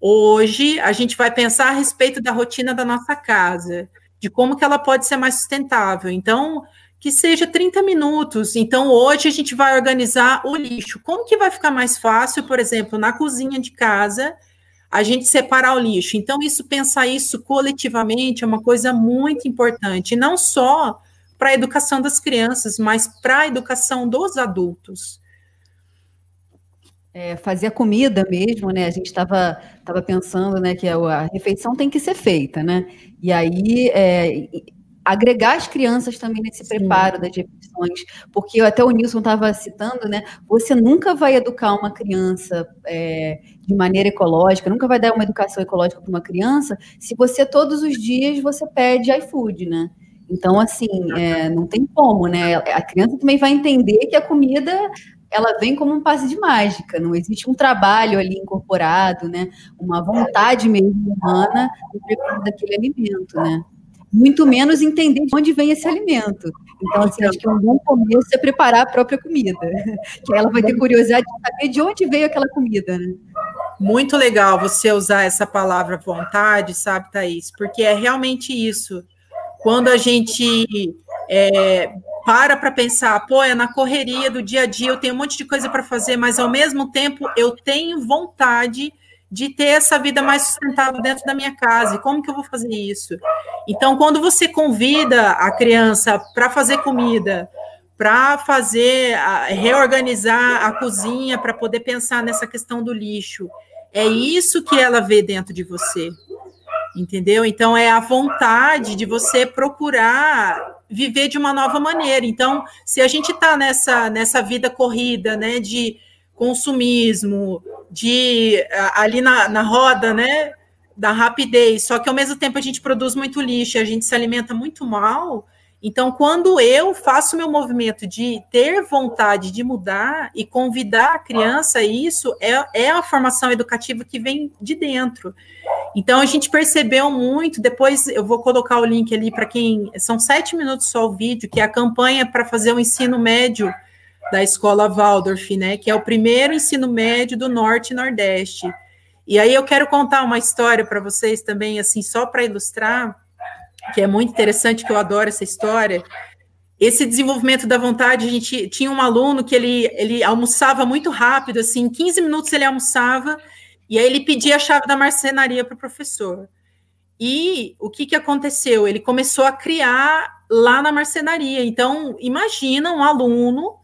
hoje a gente vai pensar a respeito da rotina da nossa casa, de como que ela pode ser mais sustentável. Então, que seja 30 minutos. Então, hoje a gente vai organizar o lixo. Como que vai ficar mais fácil, por exemplo, na cozinha de casa, a gente separar o lixo. Então, isso pensar isso coletivamente é uma coisa muito importante, não só para a educação das crianças, mas para a educação dos adultos. É, fazer a comida mesmo, né? A gente estava tava pensando, né, que a, refeição tem que ser feita, né? E aí é, agregar as crianças também nesse Sim. preparo das refeições, porque até o Nilson estava citando, né? Você nunca vai educar uma criança é, de maneira ecológica, nunca vai dar uma educação ecológica para uma criança se você todos os dias você pede iFood, né? Então, assim, é, não tem como, né? A criança também vai entender que a comida ela vem como um passe de mágica, não existe um trabalho ali incorporado, né? Uma vontade mesmo humana no preparo daquele alimento, né? Muito menos entender de onde vem esse alimento. Então, assim, acho que um bom começo é preparar a própria comida, que ela vai ter curiosidade de saber de onde veio aquela comida, né? Muito legal você usar essa palavra vontade, sabe, Thaís? Porque é realmente isso. Quando a gente é, para para pensar, pô, é na correria do dia a dia, eu tenho um monte de coisa para fazer, mas ao mesmo tempo eu tenho vontade de ter essa vida mais sustentável dentro da minha casa. E como que eu vou fazer isso? Então, quando você convida a criança para fazer comida, para fazer, reorganizar a cozinha, para poder pensar nessa questão do lixo, é isso que ela vê dentro de você. Entendeu? Então, é a vontade de você procurar viver de uma nova maneira. Então, se a gente está nessa, nessa vida corrida, né, de consumismo, de ali na, na roda, né, da rapidez, só que ao mesmo tempo a gente produz muito lixo, a gente se alimenta muito mal. Então, quando eu faço meu movimento de ter vontade de mudar e convidar a criança, isso é, é a formação educativa que vem de dentro. Então, a gente percebeu muito. Depois, eu vou colocar o link ali para quem. São sete minutos só o vídeo, que é a campanha para fazer o ensino médio da escola Waldorf, né, que é o primeiro ensino médio do Norte e Nordeste. E aí eu quero contar uma história para vocês também, assim, só para ilustrar, que é muito interessante, que eu adoro essa história. Esse desenvolvimento da vontade, a gente tinha um aluno que ele, ele almoçava muito rápido, assim, em 15 minutos ele almoçava, e aí ele pedia a chave da marcenaria para o professor. E o que, que aconteceu? Ele começou a criar lá na marcenaria. Então, imagina um aluno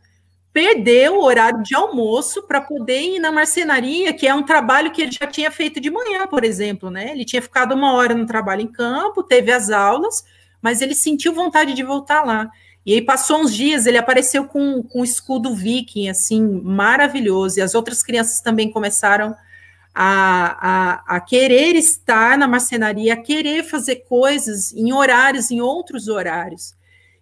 perdeu o horário de almoço para poder ir na marcenaria, que é um trabalho que ele já tinha feito de manhã, por exemplo, né? Ele tinha ficado uma hora no trabalho em campo, teve as aulas, mas ele sentiu vontade de voltar lá. E aí passou uns dias, ele apareceu com, com um escudo viking, assim, maravilhoso, e as outras crianças também começaram a, a, a querer estar na marcenaria, a querer fazer coisas em horários, em outros horários.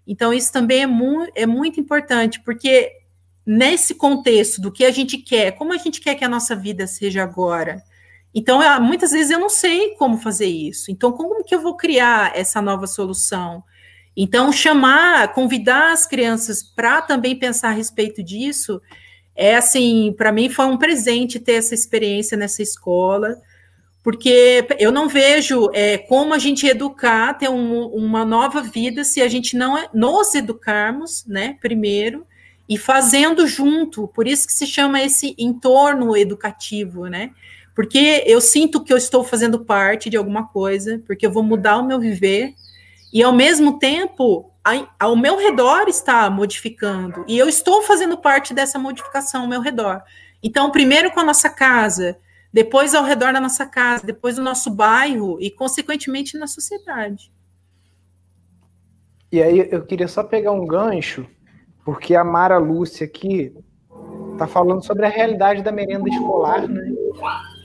Então, isso também é, mu é muito importante, porque nesse contexto do que a gente quer, como a gente quer que a nossa vida seja agora. Então, muitas vezes eu não sei como fazer isso. Então, como que eu vou criar essa nova solução? Então, chamar, convidar as crianças para também pensar a respeito disso, é assim, para mim foi um presente ter essa experiência nessa escola, porque eu não vejo é, como a gente educar, ter um, uma nova vida, se a gente não é, nos educarmos, né, primeiro, e fazendo junto, por isso que se chama esse entorno educativo, né? Porque eu sinto que eu estou fazendo parte de alguma coisa, porque eu vou mudar o meu viver, e ao mesmo tempo, ao meu redor está modificando, e eu estou fazendo parte dessa modificação ao meu redor. Então, primeiro com a nossa casa, depois ao redor da nossa casa, depois do nosso bairro e, consequentemente, na sociedade. E aí eu queria só pegar um gancho, porque a Mara Lúcia aqui está falando sobre a realidade da merenda escolar, né?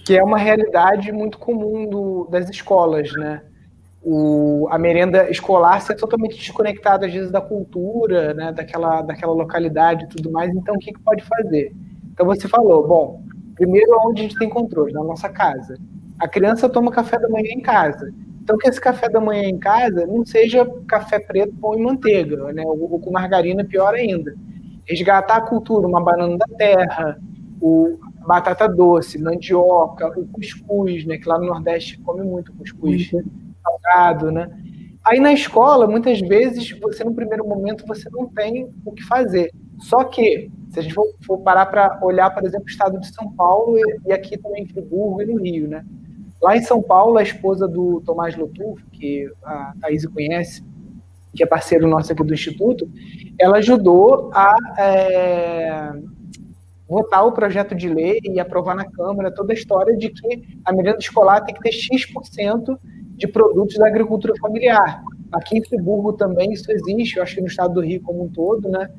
que é uma realidade muito comum do, das escolas, né? O, a merenda escolar ser totalmente desconectada, às vezes, da cultura, né? daquela, daquela localidade e tudo mais. Então, o que, que pode fazer? Então, você falou, bom, primeiro, onde a gente tem controle? Na nossa casa. A criança toma café da manhã em casa. Então, que esse café da manhã em casa não seja café preto, pão e manteiga, né? ou, ou com margarina, pior ainda. Resgatar a cultura, uma banana da terra, o, batata doce, mandioca, o cuscuz, né? Que lá no Nordeste come muito cuscuz uhum. salgado, né? Aí na escola, muitas vezes, você no primeiro momento você não tem o que fazer. Só que, se a gente for, for parar para olhar, por exemplo, o estado de São Paulo e, e, aqui também em Friburgo e no Rio, né? Lá em São Paulo, a esposa do Tomás Lotuf, que a Thaís conhece, que é parceiro nosso aqui do Instituto, ela ajudou a é, votar o projeto de lei e aprovar na Câmara toda a história de que a merenda escolar tem que ter X% de produtos da agricultura familiar. Aqui em Friburgo também isso existe, eu acho que no estado do Rio como um todo, né?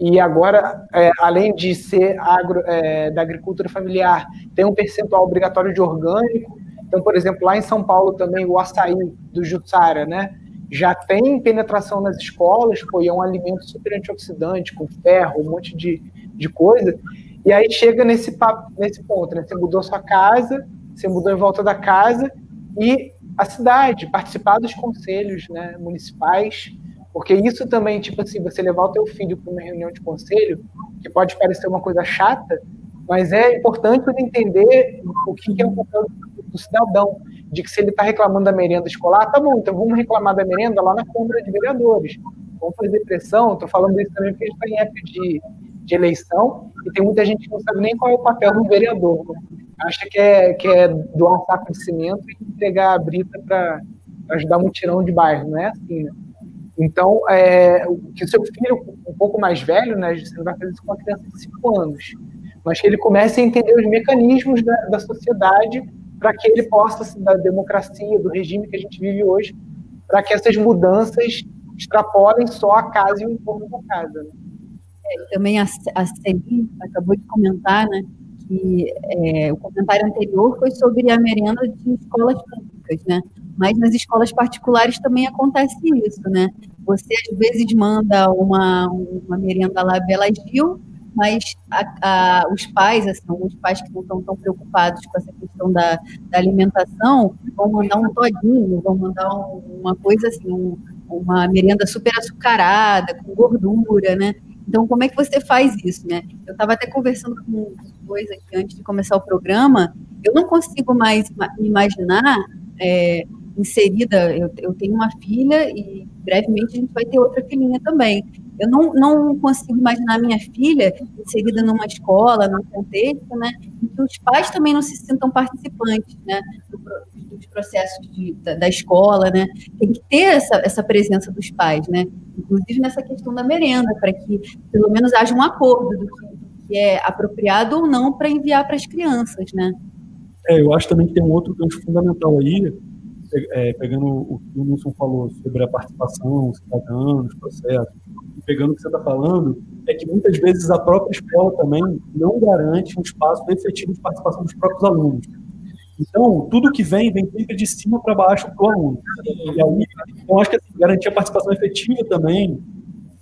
E agora, é, além de ser agro, é, da agricultura familiar, tem um percentual obrigatório de orgânico. Então, por exemplo, lá em São Paulo também o açaí do Jussara, né? Já tem penetração nas escolas, e é um alimento super antioxidante, com ferro, um monte de, de coisa. E aí chega nesse, nesse ponto, né? Você mudou sua casa, você mudou em volta da casa e a cidade, participar dos conselhos né, municipais, porque isso também, tipo assim, você levar o teu filho para uma reunião de conselho, que pode parecer uma coisa chata, mas é importante ele entender o que é o papel do cidadão, de que se ele está reclamando da merenda escolar, tá bom, então vamos reclamar da merenda lá na Câmara de Vereadores. Vamos fazer pressão, estou falando isso também porque a gente está em época de de eleição, e tem muita gente que não sabe nem qual é o papel do vereador. Né? Acha que é, que é doar um saco de cimento e entregar a brita para ajudar um tirão de bairro, não é assim, né? Então, é, que o seu filho, um pouco mais velho, né, você não vai fazer isso com uma criança de 5 anos, mas que ele comece a entender os mecanismos da, da sociedade para que ele possa, da democracia, do regime que a gente vive hoje, para que essas mudanças extrapolem só a casa e o entorno da casa. Né? É, também a, a Celine acabou de comentar, né, que é, o comentário anterior foi sobre a merenda de escolas públicas, né? Mas nas escolas particulares também acontece isso, né? Você às vezes manda uma, uma merenda lá Bela Gil, mas a, a, os pais, assim, alguns pais que não estão tão preocupados com essa questão da, da alimentação, vão mandar um todinho, vão mandar um, uma coisa assim, um, uma merenda super açucarada, com gordura, né? Então, como é que você faz isso, né? Eu estava até conversando com dois aqui antes de começar o programa, eu não consigo mais me imaginar é, inserida, eu, eu, tenho uma filha e brevemente a gente vai ter outra filhinha também. Eu não, não consigo imaginar minha filha inserida numa escola, num contexto, né, em que os pais também não se sintam participantes, né, dos processos de, da, da, escola, né, tem que ter essa, essa presença dos pais, né, inclusive nessa questão da merenda, para que pelo menos haja um acordo do que, do que é apropriado ou não para enviar para as crianças, né. É, eu acho também que tem um outro gancho fundamental aí, é, pegando o que o Wilson falou sobre a participação cidadã nos processos, pegando o que você está falando, é que muitas vezes a própria escola também não garante um espaço efetivo de participação dos próprios alunos. Então, tudo que vem, vem sempre de cima para baixo para o aluno. E aí, eu acho que assim, garantir a participação efetiva também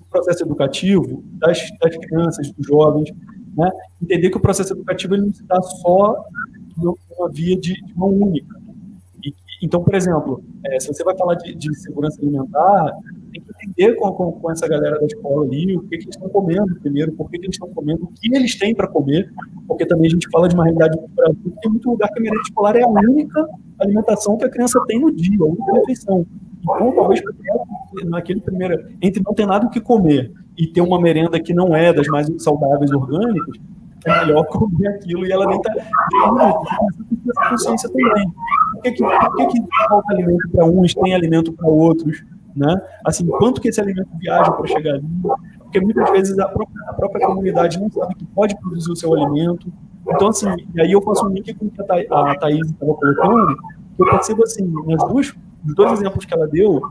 no processo educativo das, das crianças, dos jovens, né? entender que o processo educativo ele não se dá só numa via de, de mão única. Então, por exemplo, é, se você vai falar de, de, segurança alimentar, tem que entender com, com, com, essa galera da escola ali o que, que eles estão comendo primeiro, por que, que eles estão comendo, o que eles têm para comer, porque também a gente fala de uma realidade do Brasil tem muito lugar que a merenda escolar é a única alimentação que a criança tem no dia, a única refeição. Então, talvez naquele primeiro, entre não ter nada o que comer e ter uma merenda que não é das mais saudáveis orgânicas, é melhor comer aquilo e ela nem está consciência também. Por que, que, por que, que falta alimento para uns, tem alimento para outros? Né? Assim, quanto que esse alimento viaja para chegar ali? Porque muitas vezes a própria, a própria, comunidade não sabe que pode produzir o seu alimento. Então, assim, e aí eu faço um link com o que a, Thaís estava colocando, eu percebo assim, nas duas, nos dois exemplos que ela deu,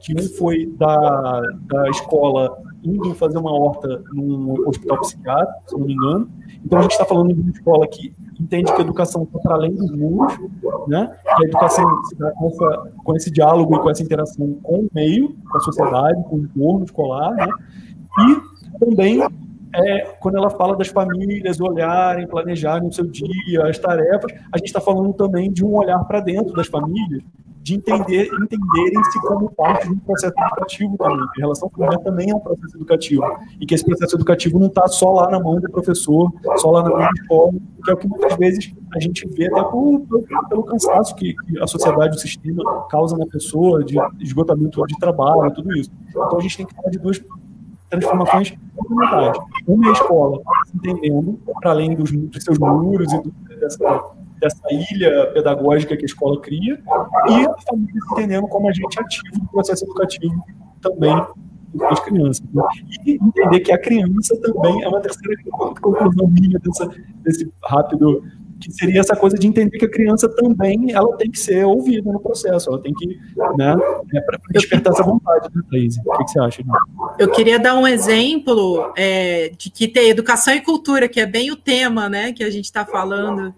que um foi da, da escola indo fazer uma horta num hospital psiquiátrico, se não me engano. Então a gente está falando de uma escola que entende que a educação está para além dos muros, né? Que a educação se dá com, essa, com, esse diálogo e com essa interação com o meio, com a sociedade, com o entorno escolar, né? E também é, quando ela fala das famílias olharem, planejarem o seu dia, as tarefas, a gente está falando também de um olhar para dentro das famílias de entender, entenderem-se como parte de um processo educativo também. A relação familiar também é um processo educativo. E que esse processo educativo não está só lá na mão do professor, só lá na mão da escola, que é o que muitas vezes a gente vê até por, por, pelo cansaço que, que, a sociedade, o sistema causa na pessoa, de esgotamento de trabalho, tudo isso. Então a gente tem que falar de duas transformações fundamentais. Uma é a escola se entendendo, para além dos, dos seus muros e do, dessa dessa ilha pedagógica que a escola cria, e a família entendendo como agente ativo do processo educativo também das crianças. Né? E entender que a criança também é uma terceira conclusão minha dessa, desse rápido que seria essa coisa de entender que a criança também ela tem que ser ouvida no processo, ela tem que, né, é para despertar essa vontade, né, Thaís? O que, que, você acha? Né? Eu queria dar um exemplo é, de que tem educação e cultura, que é bem o tema, né, que a gente está falando,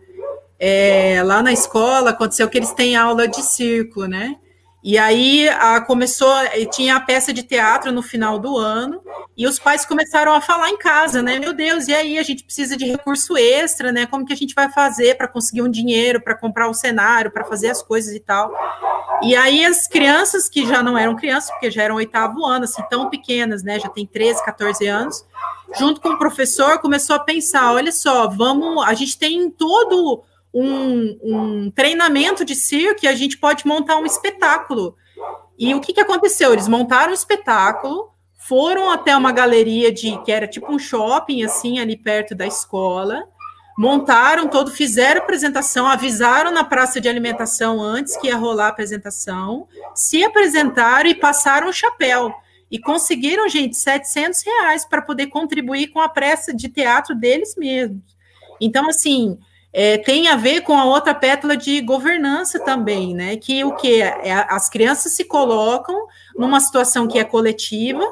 é, lá na escola aconteceu que eles têm aula de circo, né? E aí a, começou, tinha a peça de teatro no final do ano, e os pais começaram a falar em casa, né? Meu Deus, e aí a gente precisa de recurso extra, né? Como que a gente vai fazer para conseguir um dinheiro para comprar o cenário, para fazer as coisas e tal? E aí as crianças que já não eram crianças, porque já eram oitavo ano, assim, tão pequenas, né? Já tem 13, 14 anos, junto com o professor, começou a pensar: olha só, vamos, a gente tem todo um, um treinamento de circo e a gente pode montar um espetáculo. E o que, que aconteceu? Eles montaram um espetáculo, foram até uma galeria de que era tipo um shopping, assim, ali perto da escola, montaram todo, fizeram apresentação, avisaram na praça de alimentação antes que ia rolar a apresentação, se apresentaram e passaram o chapéu. E conseguiram, gente, 700 reais para poder contribuir com a peça de teatro deles mesmos. Então, assim, é, tem a ver com a outra pétala de governança também, né? Que o que é, as crianças se colocam numa situação que é coletiva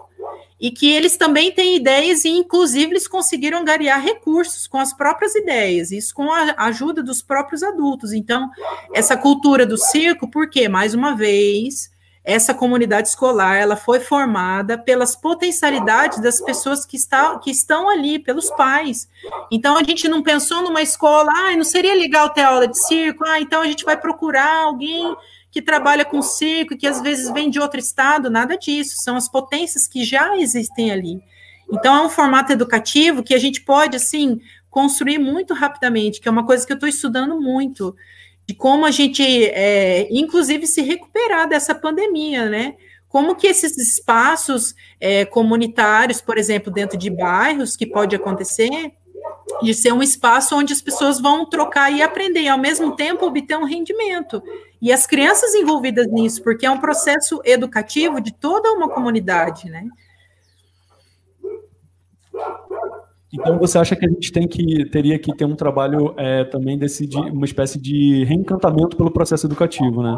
e que eles também têm ideias e, inclusive, eles conseguiram angariar recursos com as próprias ideias, isso com a ajuda dos próprios adultos. Então, essa cultura do circo, porque, mais uma vez, essa comunidade escolar ela foi formada pelas potencialidades das pessoas que, está, que estão ali, pelos pais. Então a gente não pensou numa escola, ah, não seria legal ter aula de circo, ah, então a gente vai procurar alguém que trabalha com circo e que às vezes vem de outro estado, nada disso, são as potências que já existem ali. Então é um formato educativo que a gente pode assim construir muito rapidamente, que é uma coisa que eu estou estudando muito de como a gente, é, inclusive, se recuperar dessa pandemia, né? Como que esses espaços é, comunitários, por exemplo, dentro de bairros, que pode acontecer, de ser um espaço onde as pessoas vão trocar e aprender, e ao mesmo tempo obter um rendimento. E as crianças envolvidas nisso, porque é um processo educativo de toda uma comunidade, né? Então você acha que a gente tem que teria que ter um trabalho é, também desse de, uma espécie de reencantamento pelo processo educativo, né?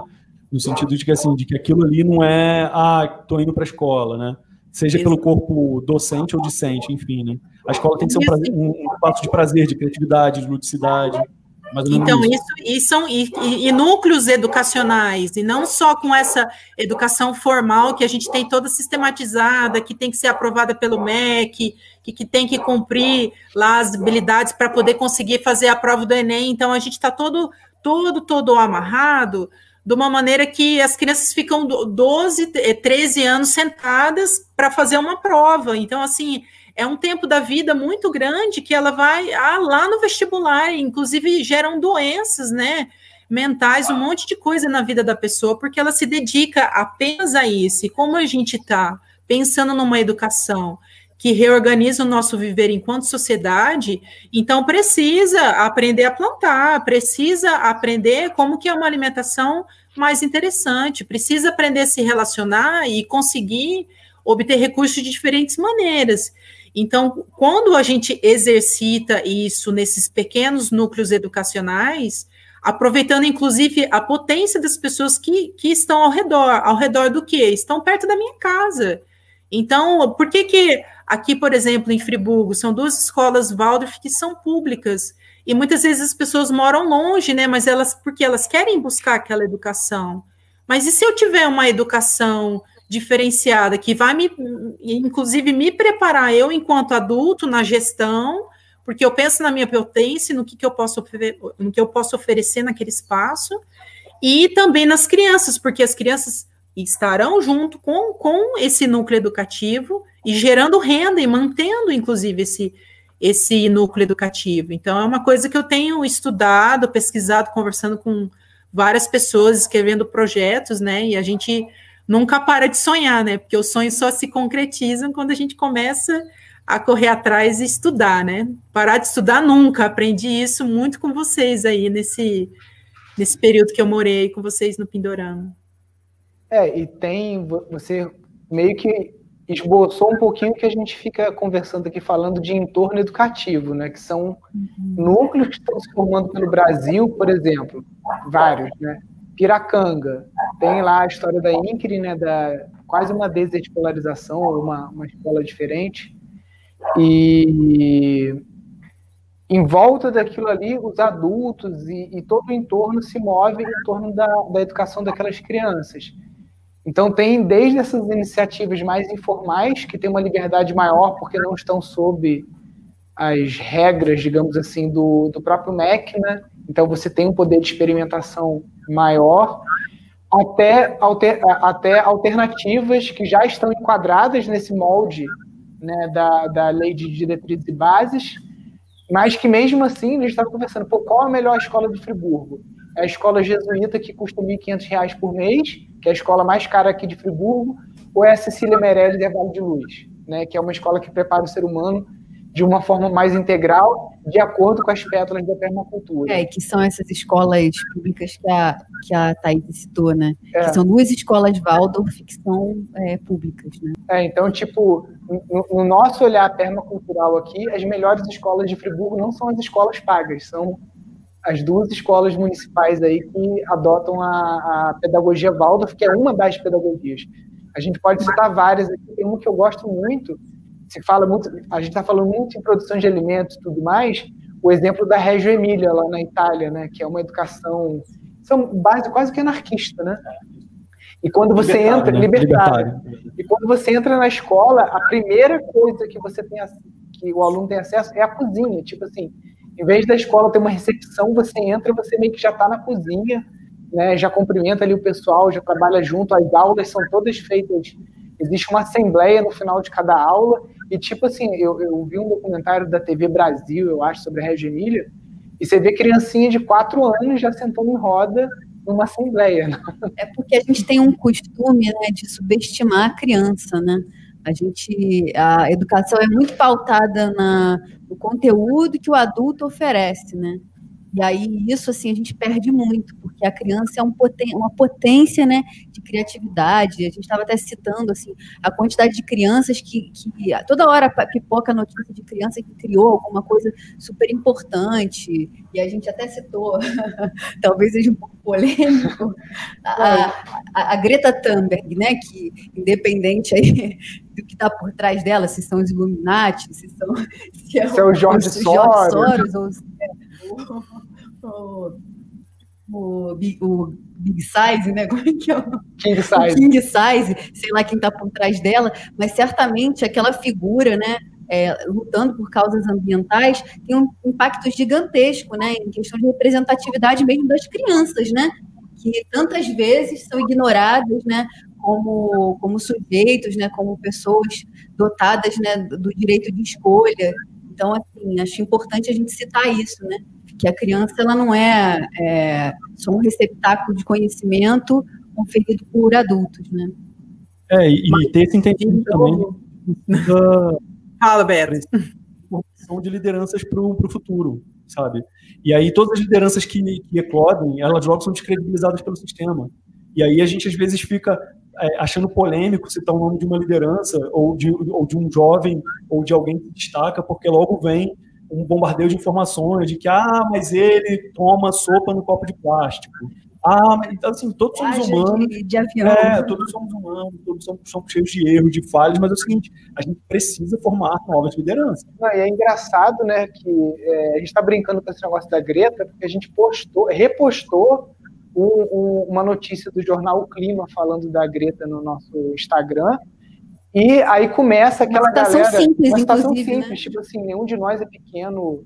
No sentido de que assim, de que aquilo ali não é ah, tô indo para a escola, né? Seja pelo corpo docente ou discente, enfim, né? A escola tem que ser um, prazer, um, um espaço de prazer, de criatividade, de ludicidade. Então, isso, e, são, e, e, e, núcleos educacionais, e não só com essa educação formal que a gente tem toda sistematizada, que tem que ser aprovada pelo MEC, que, que tem que cumprir lá as habilidades para poder conseguir fazer a prova do Enem. Então, a gente está todo, todo, todo amarrado de uma maneira que as crianças ficam 12, 13 anos sentadas para fazer uma prova. Então, assim, é um tempo da vida muito grande que ela vai ah, lá no vestibular, inclusive geram doenças, né? mentais, um monte de coisa na vida da pessoa, porque ela se dedica apenas a isso. E como a gente está pensando numa educação que reorganiza o nosso viver enquanto sociedade, então precisa aprender a plantar, precisa aprender como que é uma alimentação mais interessante, precisa aprender a se relacionar e conseguir obter recursos de diferentes maneiras. Então, quando a gente exercita isso nesses pequenos núcleos educacionais, aproveitando inclusive a potência das pessoas que, que estão ao redor, ao redor do que? Estão perto da minha casa. Então, por que que aqui, por exemplo, em Friburgo, são duas escolas Waldorf que são públicas, e muitas vezes as pessoas moram longe, né, mas elas, porque elas querem buscar aquela educação. Mas e se eu tiver uma educação diferenciada que vai me, inclusive, me preparar eu enquanto adulto na gestão, porque eu penso na minha potência, no que, que eu posso no que eu posso oferecer naquele espaço, e também nas crianças, porque as crianças estarão junto com, com esse núcleo educativo e gerando renda e mantendo, inclusive, esse, esse núcleo educativo. Então, é uma coisa que eu tenho estudado, pesquisado, conversando com várias pessoas, escrevendo projetos, né? E a gente nunca para de sonhar, né? Porque os sonhos só se concretizam quando a gente começa a correr atrás e estudar, né? Parar de estudar nunca. Aprendi isso muito com vocês aí nesse, nesse período que eu morei com vocês no Pindorama. É, e tem, você meio que esboçou um pouquinho que a gente fica conversando aqui, falando de entorno educativo, né? Que são uhum. núcleos que estão se formando pelo Brasil, por exemplo, vários, né? Piracanga, tem lá a história da INCRE, né? Da quase uma desescolarização, uma, uma escola diferente. E em volta daquilo ali, os adultos e, e todo o entorno se move em torno da, da educação daquelas crianças. Então, tem desde essas iniciativas mais informais, que têm uma liberdade maior, porque não estão sob as regras, digamos assim, do, do próprio MEC, né? Então, você tem um poder de experimentação maior, até, alter, até alternativas que já estão enquadradas nesse molde né, da, da lei de diretrizes e bases, mas que mesmo assim, a gente estava conversando, pô, qual a melhor escola de Friburgo? É a escola jesuíta que custa R$ 1.500 por mês, que é a escola mais cara aqui de Friburgo, ou é a Cecília Meirelles e a Vale de Luz, né, que é uma escola que prepara o ser humano de uma forma mais integral, de acordo com as pétalas da permacultura. É, que são essas escolas públicas que a, que a Thaís citou, né? É. Que são duas escolas Waldorf que são é, públicas, né? É, então, tipo, no, no, nosso olhar permacultural aqui, as melhores escolas de Friburgo não são as escolas pagas, são as duas escolas municipais aí que adotam a, a pedagogia Waldorf, que é uma das pedagogias. A gente pode citar várias aqui, tem uma que eu gosto muito, se fala muito, a gente está falando muito em produção de alimentos e tudo mais, o exemplo da Reggio Emília, lá na Itália, né, que é uma educação são base quase que anarquista, né? E quando você libertário, entra, né? libertário, libertário, e quando você entra na escola, a primeira coisa que você tem que o aluno tem acesso é a cozinha, tipo assim, em vez da escola ter uma recepção, você entra, você meio que já está na cozinha, né? Já cumprimenta ali o pessoal, já trabalha junto. As aulas são todas feitas. Existe uma assembleia no final de cada aula. E tipo assim, eu, eu vi um documentário da TV Brasil, eu acho, sobre a Reggio Emília, e você vê criancinha de quatro anos já sentando em roda numa assembleia. Né? É porque a gente tem um costume né, de subestimar a criança, né? A gente, a educação é muito pautada na, no conteúdo que o adulto oferece, né? E aí isso assim a gente perde muito, porque a criança é um poten uma potência, né, de criatividade. A gente estava até citando assim a quantidade de crianças que, que toda hora pipoca a notícia de criança que criou alguma coisa super importante. E a gente até citou, talvez seja um pouco polêmico, a, a, a, Greta Thunberg, né, que independente aí do que está por trás dela, se são os Illuminati, se são se é, se é o George Soros, Soros ou se é o, o, o, o, Big Size, né? Como é que é o King Size? King Size, sei lá quem está por trás dela, mas certamente aquela figura, né? É, lutando por causas ambientais, tem um impacto gigantesco, né? Em questão de representatividade mesmo das crianças, né? Que tantas vezes são ignoradas, né? Como, como sujeitos, né? Como pessoas dotadas, né? Do direito de escolha. Então, assim, acho importante a gente citar isso, né? que a criança ela não é, é só um receptáculo de conhecimento conferido por adultos, né? É, e, e ter esse entendimento também precisa... Fala, Beto. Formação de lideranças para o futuro, sabe? E aí todas as lideranças que, que eclodem, elas logo são descredibilizadas pelo sistema. E aí a gente às vezes fica é, achando polêmico citar o nome de uma liderança ou de, ou de um jovem ou de alguém que destaca, porque logo vem um bombardeio de informações de que, ah, mas ele toma sopa no copo de plástico. Ah, mas então, assim, todos somos humanos. De, de avião. É, todos somos humanos, todos somos, somos, cheios de erros, de falhas, mas é o seguinte, a gente precisa formar novas lideranças. Não, e é engraçado, né, que é, a gente está brincando com esse negócio da Greta, porque a gente postou, repostou um, um, uma notícia do jornal o Clima falando da Greta no nosso Instagram, e aí começa aquela uma galera. Simples, uma situação né? simples, né? tipo assim, nenhum de nós é pequeno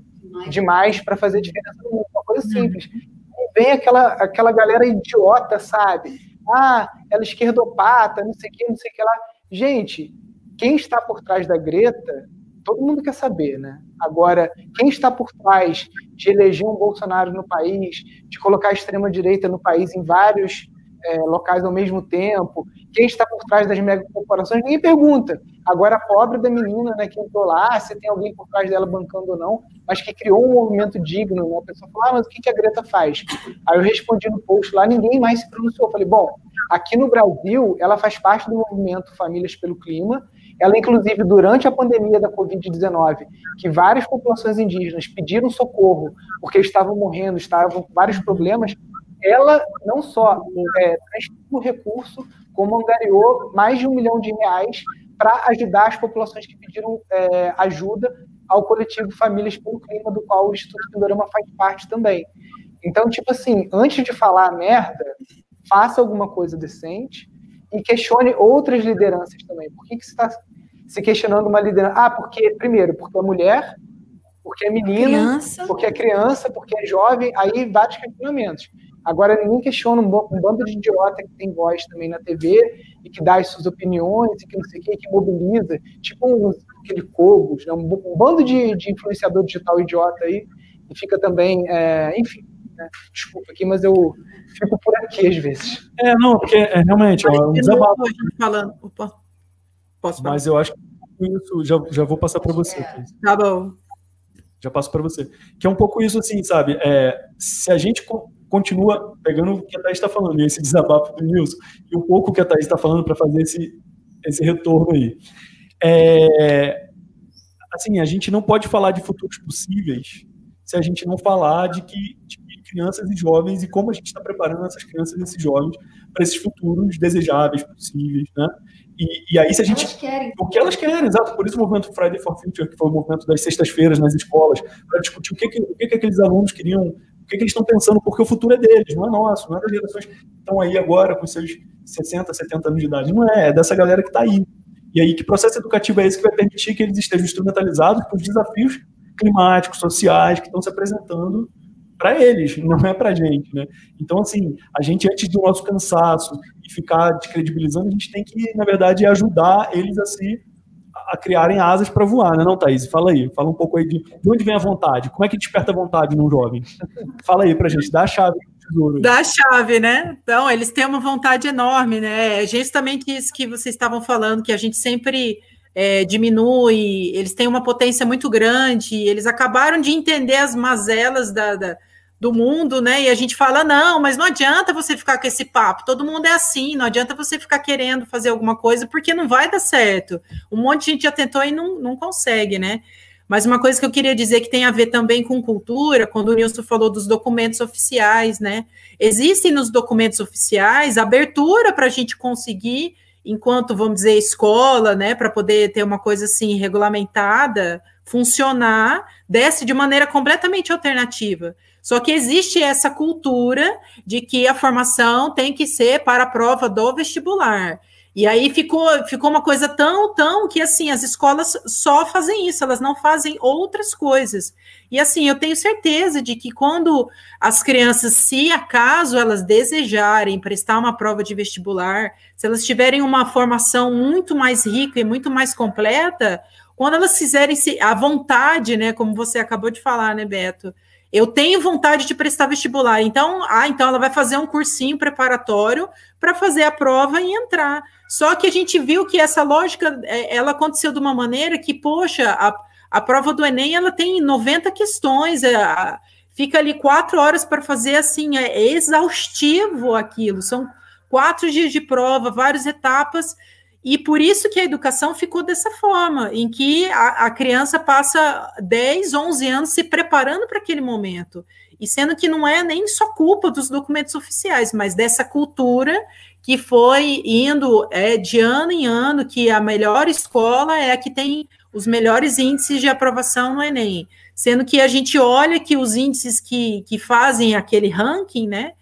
demais para fazer diferença no mundo. Uma coisa simples. E vem aquela, aquela galera idiota, sabe? Ah, ela é esquerdopata, não sei o que, não sei o que lá. Gente, quem está por trás da Greta, todo mundo quer saber, né? Agora, quem está por trás de eleger um Bolsonaro no país, de colocar a extrema-direita no país em vários é, locais ao mesmo tempo, quem está por trás das megacorporações, ninguém pergunta. Agora, a pobre da menina né, que entrou lá, se tem alguém por trás dela bancando ou não, mas que criou um movimento digno, né? a pessoa falou, ah, mas o que a Greta faz? Aí eu respondi no post lá, ninguém mais se pronunciou. falei, bom, aqui no Brasil, ela faz parte do movimento Famílias pelo Clima, ela, inclusive, durante a pandemia da Covid-19, que várias populações indígenas pediram socorro porque estavam morrendo, estavam com vários problemas, ela não só é, o recurso, como angariou mais de um milhão de reais para ajudar as populações que pediram é, ajuda ao coletivo Famílias pelo Clima, do qual o Instituto Pindorama faz parte também. Então, tipo assim, antes de falar merda, faça alguma coisa decente e questione outras lideranças também. Por que, que você está se questionando uma liderança? Ah, porque, primeiro, porque é mulher, porque é menina, criança. porque é criança, porque é jovem, aí vários questionamentos. Agora, ninguém questiona um, um, bando de idiota que tem voz também na TV e que dá as suas opiniões e que não sei o que, que mobiliza, tipo um, aquele Cogos, né? um, um, bando de, de, influenciador digital idiota aí, e fica também, é, enfim, né? desculpa aqui, mas eu fico por aqui às vezes. É, não, porque é, realmente é um desabafo. Falando. Opa. Posso falar? Mas eu acho que isso já, já vou passar para você. É. Tá bom. Já passo para você. Que é um pouco isso, assim, sabe? É, se a gente continua pegando o que a Thaís está falando, esse desabafo do Nilson, e um pouco o que a Thaís está falando para fazer esse, esse retorno aí. É, assim, a gente não pode falar de futuros possíveis se a gente não falar de que, de crianças e jovens e como a gente está preparando essas crianças e esses jovens para esses futuros desejáveis, possíveis, né? E, e aí se a gente... Elas querem. O que elas querem, exato. Por isso o movimento Friday for Future, que foi o movimento das sextas-feiras nas escolas, para discutir o que, que, o que, que aqueles alunos queriam que, que eles estão pensando, porque o futuro é deles, não é nosso, não é das gerações que estão aí agora com seus 60, 70 anos de idade. Não é, é dessa galera que está aí. E aí, que processo educativo é esse que vai permitir que eles estejam instrumentalizados com os desafios climáticos, sociais que estão se apresentando para eles, não é para a gente, né? Então, assim, a gente, antes do nosso cansaço e ficar descredibilizando, a gente tem que, na verdade, ajudar eles a se a criarem asas para voar, né, não, Thaís? Fala aí, fala um pouco aí de, de onde vem a vontade, como é que desperta a vontade num jovem? Fala aí pra gente, dá a chave Dá a chave, né? Então, eles têm uma vontade enorme, né? É justamente isso que vocês estavam falando, que a gente sempre é, diminui, eles têm uma potência muito grande, eles acabaram de entender as mazelas da, da do mundo, né? E a gente fala, não, mas não adianta você ficar com esse papo, todo mundo é assim, não adianta você ficar querendo fazer alguma coisa, porque não vai dar certo. Um monte de gente já tentou e não, não consegue, né? Mas uma coisa que eu queria dizer que tem a ver também com cultura, quando o Nilson falou dos documentos oficiais, né? Existem nos documentos oficiais abertura para a gente conseguir, enquanto, vamos dizer, escola, né, para poder ter uma coisa assim regulamentada, funcionar, desce de maneira completamente alternativa. Só que existe essa cultura de que a formação tem que ser para a prova do vestibular. E aí ficou, ficou uma coisa tão, tão que assim, as escolas só fazem isso, elas não fazem outras coisas. E assim, eu tenho certeza de que quando as crianças, se acaso elas desejarem prestar uma prova de vestibular, se elas tiverem uma formação muito mais rica e muito mais completa, quando elas fizerem se a vontade, né, como você acabou de falar, né, Beto? Eu tenho vontade de prestar vestibular. Então, ah, então ela vai fazer um cursinho preparatório para fazer a prova e entrar. Só que a gente viu que essa lógica, é, ela aconteceu de uma maneira que, poxa, a, a prova do Enem, ela tem 90 questões, é, fica ali quatro horas para fazer, assim, é exaustivo aquilo, são quatro dias de prova, várias etapas, e por isso que a educação ficou dessa forma, em que a, a criança passa 10, 11 anos se preparando para aquele momento. E sendo que não é nem só culpa dos documentos oficiais, mas dessa cultura que foi indo é, de ano em ano, que a melhor escola é a que tem os melhores índices de aprovação no Enem. Sendo que a gente olha que os índices que, que fazem aquele ranking, né,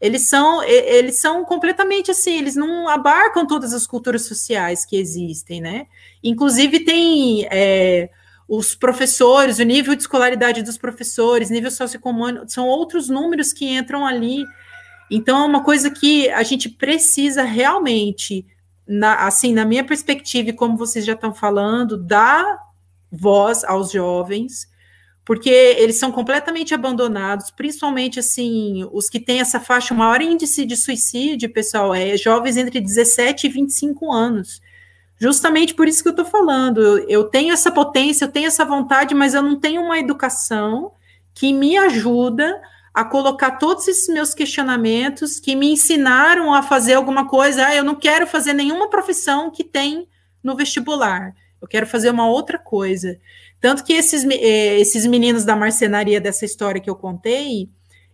eles são, eles são completamente assim, eles não abarcam todas as culturas sociais que existem, né? Inclusive tem é, os professores, o nível de escolaridade dos professores, nível socioeconômico, são outros números que entram ali. Então é uma coisa que a gente precisa realmente, na, assim, na minha perspectiva, e como vocês já estão falando, dar voz aos jovens, porque eles são completamente abandonados, principalmente assim, os que têm essa faixa, o maior índice de suicídio, pessoal, é jovens entre 17 e 25 anos. Justamente por isso que eu estou falando. Eu tenho essa potência, eu tenho essa vontade, mas eu não tenho uma educação que me ajuda a colocar todos esses meus questionamentos, que me ensinaram a fazer alguma coisa. Ah, eu não quero fazer nenhuma profissão que tem no vestibular. Eu quero fazer uma outra coisa. Tanto que esses, eh, esses meninos da marcenaria dessa história que eu contei,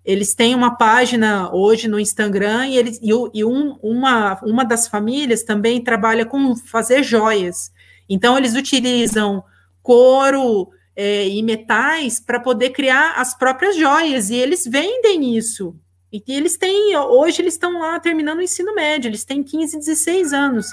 eles têm uma página hoje no Instagram e, eles, e, um, uma, uma das famílias também trabalha com fazer joias. Então, eles utilizam couro é, e metais para poder criar as próprias joias e eles vendem isso. E eles têm, hoje eles estão lá terminando o ensino médio, eles têm 15, 16 anos.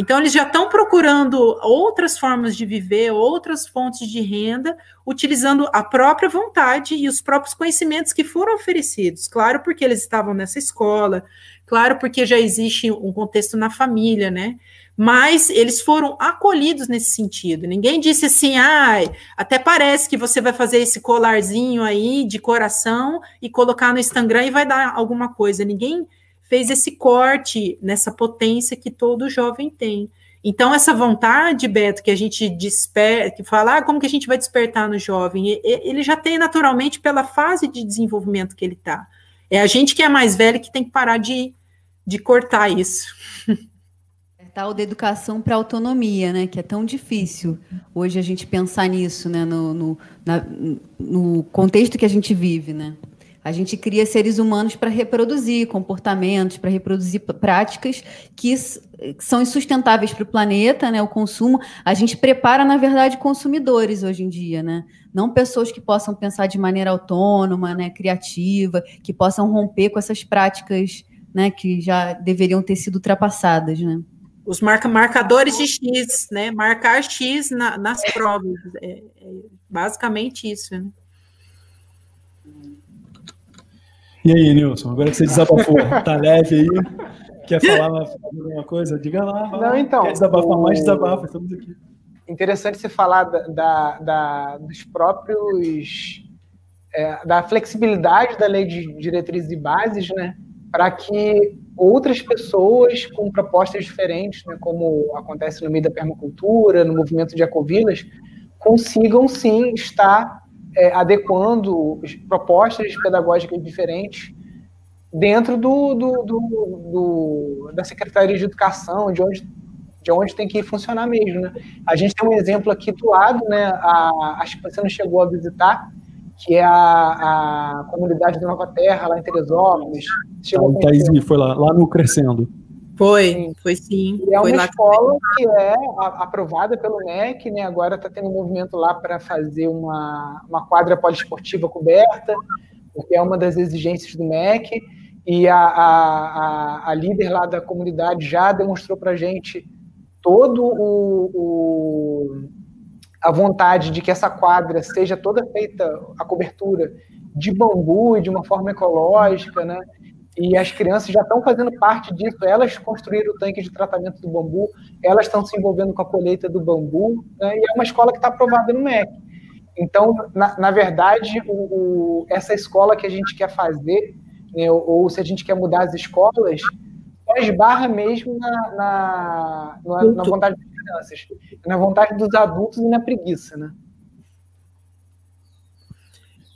Então, eles já estão procurando outras formas de viver, outras fontes de renda, utilizando a própria vontade e os próprios conhecimentos que foram oferecidos. Claro, porque eles estavam nessa escola, claro, porque já existe um contexto na família, né? mas eles foram acolhidos nesse sentido. Ninguém disse assim, ah, até parece que você vai fazer esse colarzinho aí de coração e colocar no Instagram e vai dar alguma coisa. Ninguém fez esse corte nessa potência que todo jovem tem. Então, essa vontade, Beto, que a gente desperta, que fala, ah, como que a gente vai despertar no jovem? Ele já tem naturalmente pela fase de desenvolvimento que ele está. É a gente que é mais velho que tem que parar de, de cortar isso. tal da educação para autonomia, né? Que é tão difícil hoje a gente pensar nisso, né? No, no, na, no contexto que a gente vive, né? A gente cria seres humanos para reproduzir comportamentos, para reproduzir práticas que são insustentáveis para o planeta, né? O consumo. A gente prepara, na verdade, consumidores hoje em dia, né? Não pessoas que possam pensar de maneira autônoma, né? Criativa, que possam romper com essas práticas, né? Que já deveriam ter sido ultrapassadas, né? os marca, marcadores de X, né? Marcar X na, nas provas. É, é basicamente isso, né? E aí, Nilson, agora que você desabafou, tá leve aí, quer falar alguma coisa? Diga lá. Não, então. Quer desabafar o... mais, desabafa, estamos aqui. Interessante você falar da, da, da dos próprios. É, da flexibilidade da lei de diretrizes e bases, né? Para que outras pessoas com propostas diferentes, né, como acontece no meio da permacultura, no movimento de ecovilas, consigam sim estar é, adequando propostas pedagógicas diferentes dentro do, do, do, do, da Secretaria de Educação, de onde, de onde tem que funcionar mesmo. Né? A gente tem um exemplo aqui do lado, né, a, acho que você não chegou a visitar, que é a, a comunidade da Nova Terra, lá em Teresópolis. Chegou ah, Thaís foi lá, lá no Crescendo. Foi, sim. foi sim. E é foi uma escola que é aprovada pelo MEC, né? Agora está tendo um movimento lá para fazer uma, uma quadra poliesportiva coberta, porque é uma das exigências do MEC. E a, a, a líder lá da comunidade já demonstrou para a gente todo o, o a vontade de que essa quadra seja toda feita, a cobertura, de bambu e de uma forma ecológica, né? E as crianças já estão fazendo parte disso, elas construíram o tanque de tratamento do bambu, elas estão se envolvendo com a colheita do bambu, né? e é uma escola que está aprovada no MEC. Então, na, na verdade, o, o, essa escola que a gente quer fazer, né, ou, ou, se a gente quer mudar as escolas, só esbarra mesmo na, na, na, na vontade das crianças, na vontade dos adultos e na preguiça, né?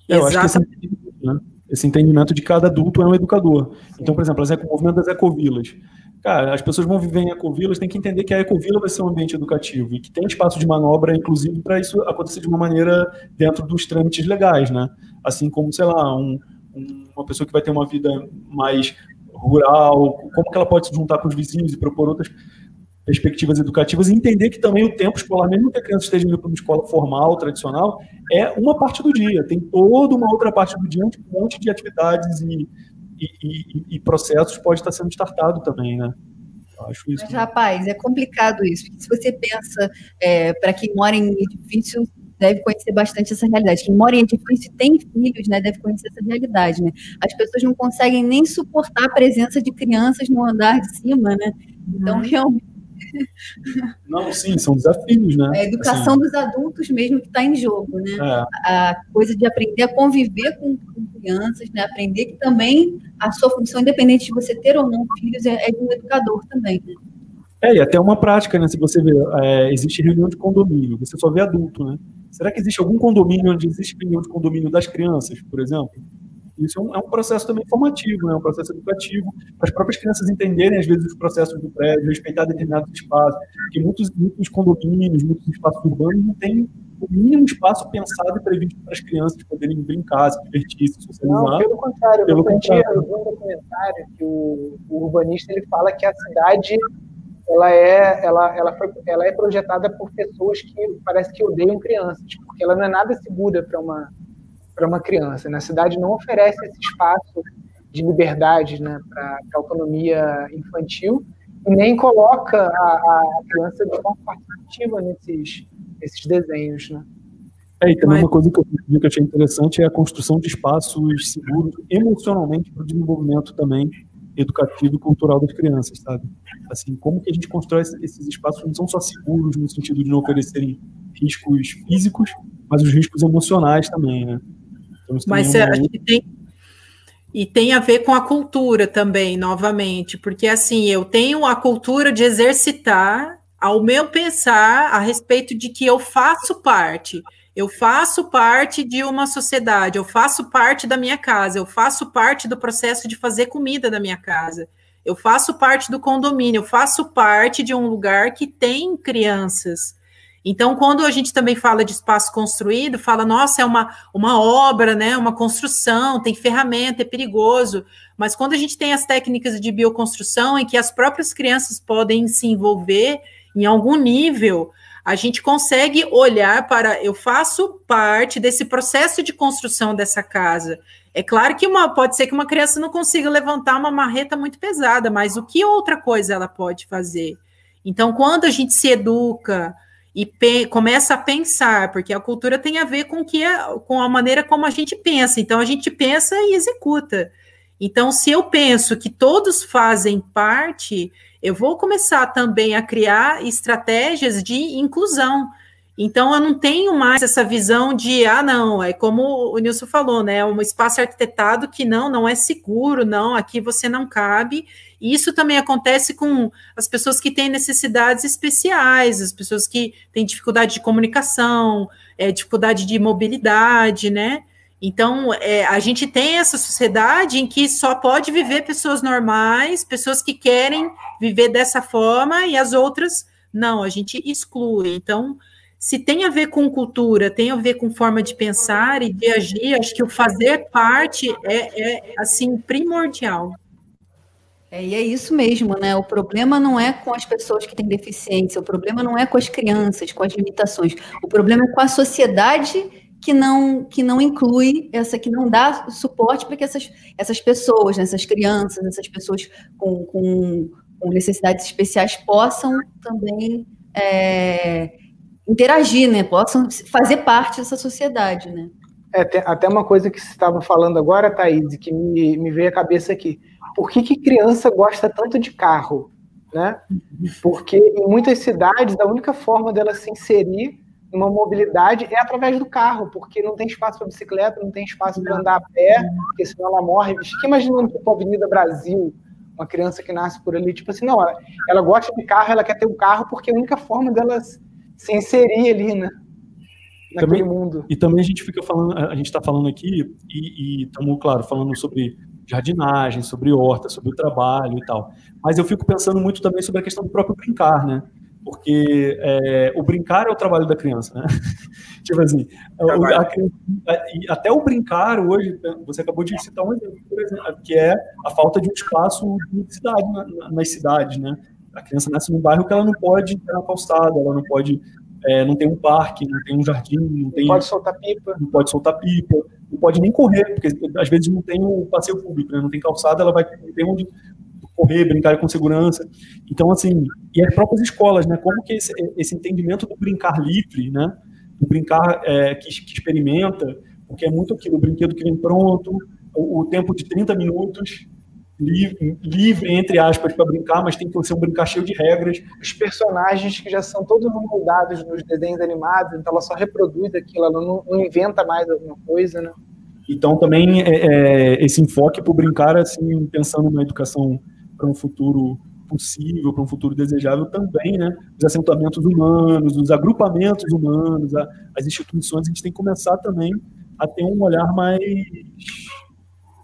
Eu acho que esse, né? Esse entendimento de cada adulto é um educador. Então, por exemplo, as eco, o movimento das ecovilas. Cara, as pessoas vão viver em ecovilas, tem que entender que a ecovila vai ser um ambiente educativo e que tem espaço de manobra, inclusive, para isso acontecer de uma maneira dentro dos trâmites legais, né? Assim como, sei lá, um, um, uma pessoa que vai ter uma vida mais rural, como que ela pode se juntar com os vizinhos e propor outras perspectivas educativas e entender que também o tempo escolar, mesmo que a criança esteja indo para uma escola formal, tradicional, é uma parte do dia. Tem toda uma outra parte do dia, um monte de atividades e, e, e, e processos pode estar sendo startado também, né? acho isso. Mas, rapaz, é complicado isso. Se você pensa, é, para quem mora em edifício, deve conhecer bastante essa realidade. Quem mora em edifício e tem filhos, né, deve conhecer essa realidade, né? As pessoas não conseguem nem suportar a presença de crianças no andar de cima, né? Então, realmente não, sim, são desafios, né? É a educação assim. dos adultos mesmo que está em jogo, né? É. A coisa de aprender a conviver com, com, crianças, né? Aprender que também a sua função, independente de você ter ou não filhos, é, é de um educador também, né? É, e até uma prática, né? Se você vê, é, existe reunião de condomínio, você só vê adulto, né? Será que existe algum condomínio onde existe reunião de condomínio das crianças, por exemplo? Isso é um, é um, processo também formativo, né? um processo educativo, para as próprias crianças entenderem, às vezes, os processos do prédio, respeitar determinados espaços, porque muitos, muitos condomínios, muitos espaços urbanos não têm o mínimo espaço pensado e previsto para as crianças poderem brincar, se divertir, se socializar. Não, pelo contrário, pelo contrário. eu vi um documentário que o, o urbanista ele fala que a cidade ela é, ela, ela, foi, ela é projetada por pessoas que parece que odeiam crianças, porque ela não é nada segura para uma para uma criança. Na né? cidade não oferece esse espaço de liberdade né, para autonomia infantil e nem coloca a, a, criança de forma participativa nesses, nesses desenhos. Né? É, e também Mas... uma coisa que eu, que eu achei interessante é a construção de espaços seguros emocionalmente para o desenvolvimento também educativo e cultural das crianças, sabe? Assim, como que a gente constrói esses espaços que não são só seguros no sentido de não oferecerem riscos físicos, mas os riscos emocionais também, né? Mas acho que tem. E tem a ver com a cultura também, novamente, porque assim, eu tenho a cultura de exercitar ao meu pensar a respeito de que eu faço parte. Eu faço parte de uma sociedade, eu faço parte da minha casa, eu faço parte do processo de fazer comida da minha casa, eu faço parte do condomínio, eu faço parte de um lugar que tem crianças. Então, quando a gente também fala de espaço construído, fala, nossa, é uma, uma obra, né? Uma construção, tem ferramenta, é perigoso. Mas quando a gente tem as técnicas de bioconstrução, em que as próprias crianças podem se envolver em algum nível, a gente consegue olhar para eu faço parte desse processo de construção dessa casa. É claro que uma, pode ser que uma criança não consiga levantar uma marreta muito pesada, mas o que outra coisa ela pode fazer? Então, quando a gente se educa, e começa a pensar, porque a cultura tem a ver com que é, com a maneira como a gente pensa. Então a gente pensa e executa. Então, se eu penso que todos fazem parte, eu vou começar também a criar estratégias de inclusão. Então, eu não tenho mais essa visão de, ah, não, é como o Nilson falou, né? Um espaço arquitetado que não, não é seguro, não, aqui você não cabe. E isso também acontece com as pessoas que têm necessidades especiais, as pessoas que têm dificuldade de comunicação, é, dificuldade de mobilidade, né? Então, é, a gente tem essa sociedade em que só pode viver pessoas normais, pessoas que querem viver dessa forma, e as outras não, a gente exclui. Então, se tem a ver com cultura, tem a ver com forma de pensar e de agir, acho que o fazer parte é, é assim, primordial. É, e é isso mesmo, né? O problema não é com as pessoas que têm deficiência, o problema não é com as crianças, com as limitações. O problema é com a sociedade que não que não inclui essa, que não dá suporte para que essas, essas pessoas, né, essas crianças, essas pessoas com, com, com necessidades especiais possam também é, interagir, né? Possam fazer parte dessa sociedade, né? É, até uma coisa que você estava falando agora, Thaís, que me, me veio à cabeça aqui por que, que criança gosta tanto de carro? Né? Porque em muitas cidades, a única forma dela se inserir uma mobilidade é através do carro, porque não tem espaço para bicicleta, não tem espaço para andar a pé, porque senão ela morre. Fica imaginando tipo, a Avenida Brasil, uma criança que nasce por ali, tipo assim, não, ela, ela gosta de carro, ela quer ter um carro porque a única forma dela se inserir ali, né? Naquele também, mundo. E também a gente fica falando, a gente está falando aqui, e estamos, claro, falando sobre jardinagem, sobre horta, sobre o trabalho e tal. Mas eu fico pensando muito também sobre a questão do próprio brincar, né? porque é, o brincar é o trabalho da criança, né? tipo assim, a, a, até o brincar hoje, você acabou de citar um exemplo, por exemplo, que é a falta de um espaço de cidade na, nas cidades, né? A criança nasce num bairro que ela não pode ter na calçada, ela não pode, é, não tem um parque, não tem um jardim, não tem, não pode soltar pipa, não pode soltar pipa, não pode nem correr, porque às vezes não tem o um passeio público, né? não tem calçada, ela vai ter onde correr, brincar com segurança. Então, assim, e as próprias escolas, né? Como que esse, esse entendimento do brincar livre, né? Do brincar é, que, que, experimenta, porque é muito aquilo, o brinquedo que vem pronto, o, o tempo de 30 minutos, livre, livre entre aspas, para brincar, mas tem que ser um brincar cheio de regras. Os personagens que já são todos moldados nos desenhos animados, então ela só reproduz aquilo, ela não, não inventa mais alguma coisa, né? Então, também é, é, esse enfoque para brincar, assim, pensando na educação para um futuro possível, para um futuro desejável também, né? Os assentamentos humanos, os agrupamentos humanos, a, as instituições, a gente tem que começar também a ter um olhar mais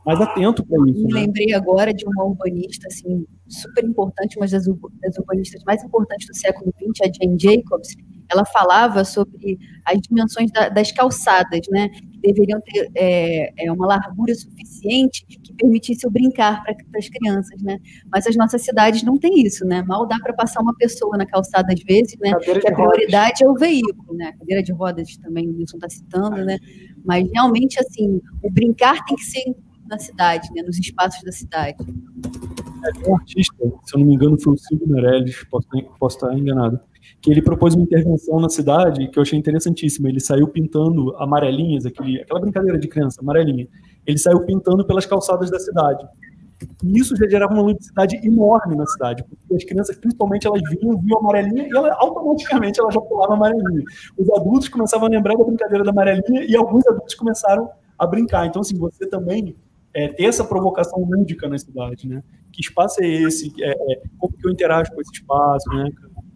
mais atento para isso. Me né? lembrei agora de uma urbanista assim super importante, uma das, das urbanistas mais importantes do século XX, a Jane Jacobs. Ela falava sobre as dimensões da, das calçadas, né? Que deveriam ter é, é, uma largura suficiente que permitisse o brincar para as crianças, né? Mas as nossas cidades não têm isso, né? Mal dá para passar uma pessoa na calçada às vezes, né? Cadeira que a prioridade rodas. é o veículo, né? Cadeira de rodas também o Wilson está citando, né? Mas realmente assim, o brincar tem que ser na cidade, né? Nos espaços da cidade. É, um artista, se eu não me engano, foi o Silvio Meirelles, posso, posso estar enganado, que ele propôs uma intervenção na cidade que eu achei interessantíssima. Ele saiu pintando amarelinhas, aquele, aquela brincadeira de criança, amarelinha. Ele saiu pintando pelas calçadas da cidade. E isso já gerava uma ludicidade enorme na cidade, porque as crianças, principalmente, elas vinham, viam a amarelinha e ela, automaticamente ela já pulava a amarelinha. Os adultos começavam a lembrar da brincadeira da amarelinha e alguns adultos começaram a brincar. Então, assim, você também é, ter essa provocação lúdica na cidade, né? Que espaço é esse? É, é, como que eu interajo com esse espaço, né?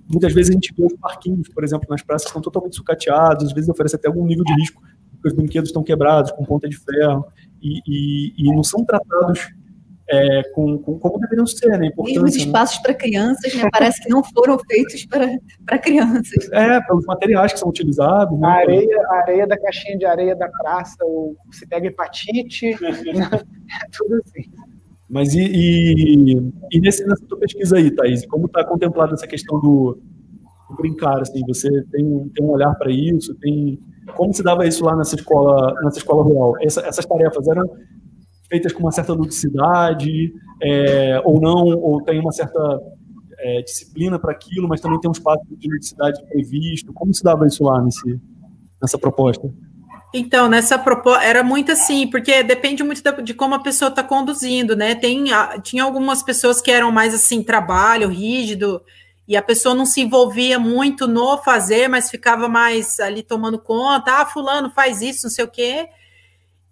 Muitas vezes a gente vê os parquinhos, por exemplo, nas praças que estão totalmente sucateados, às vezes oferece até algum nível de risco, porque os brinquedos estão quebrados, com ponta de ferro, e, e, e não são tratados é, com, com, como deveriam ser, né? Mesmo os né? espaços né? para crianças, né? Parece que não foram feitos para crianças. É, pelos materiais que são utilizados. Né? A areia, a areia da caixinha de areia da praça, ou se pega hepatite, é tudo assim. Mas e, e, e nesse, nessa tua pesquisa aí, Thaís, como está contemplada essa questão do, do, brincar? Assim, você tem, tem um olhar para isso? Tem como se dava isso lá nessa escola, nessa escola rural? Essa, essas tarefas eram feitas com uma certa ludicidade é, ou não, ou tem uma certa é, disciplina para aquilo, mas também tem um espaço de ludicidade previsto? Como se dava isso lá nesse, nessa proposta? Então, nessa proposta, era muito assim, porque depende muito de como a pessoa está conduzindo, né? Tem, tinha algumas pessoas que eram mais assim, trabalho rígido, e a pessoa não se envolvia muito no fazer, mas ficava mais ali tomando conta, ah, fulano faz isso, não sei o quê.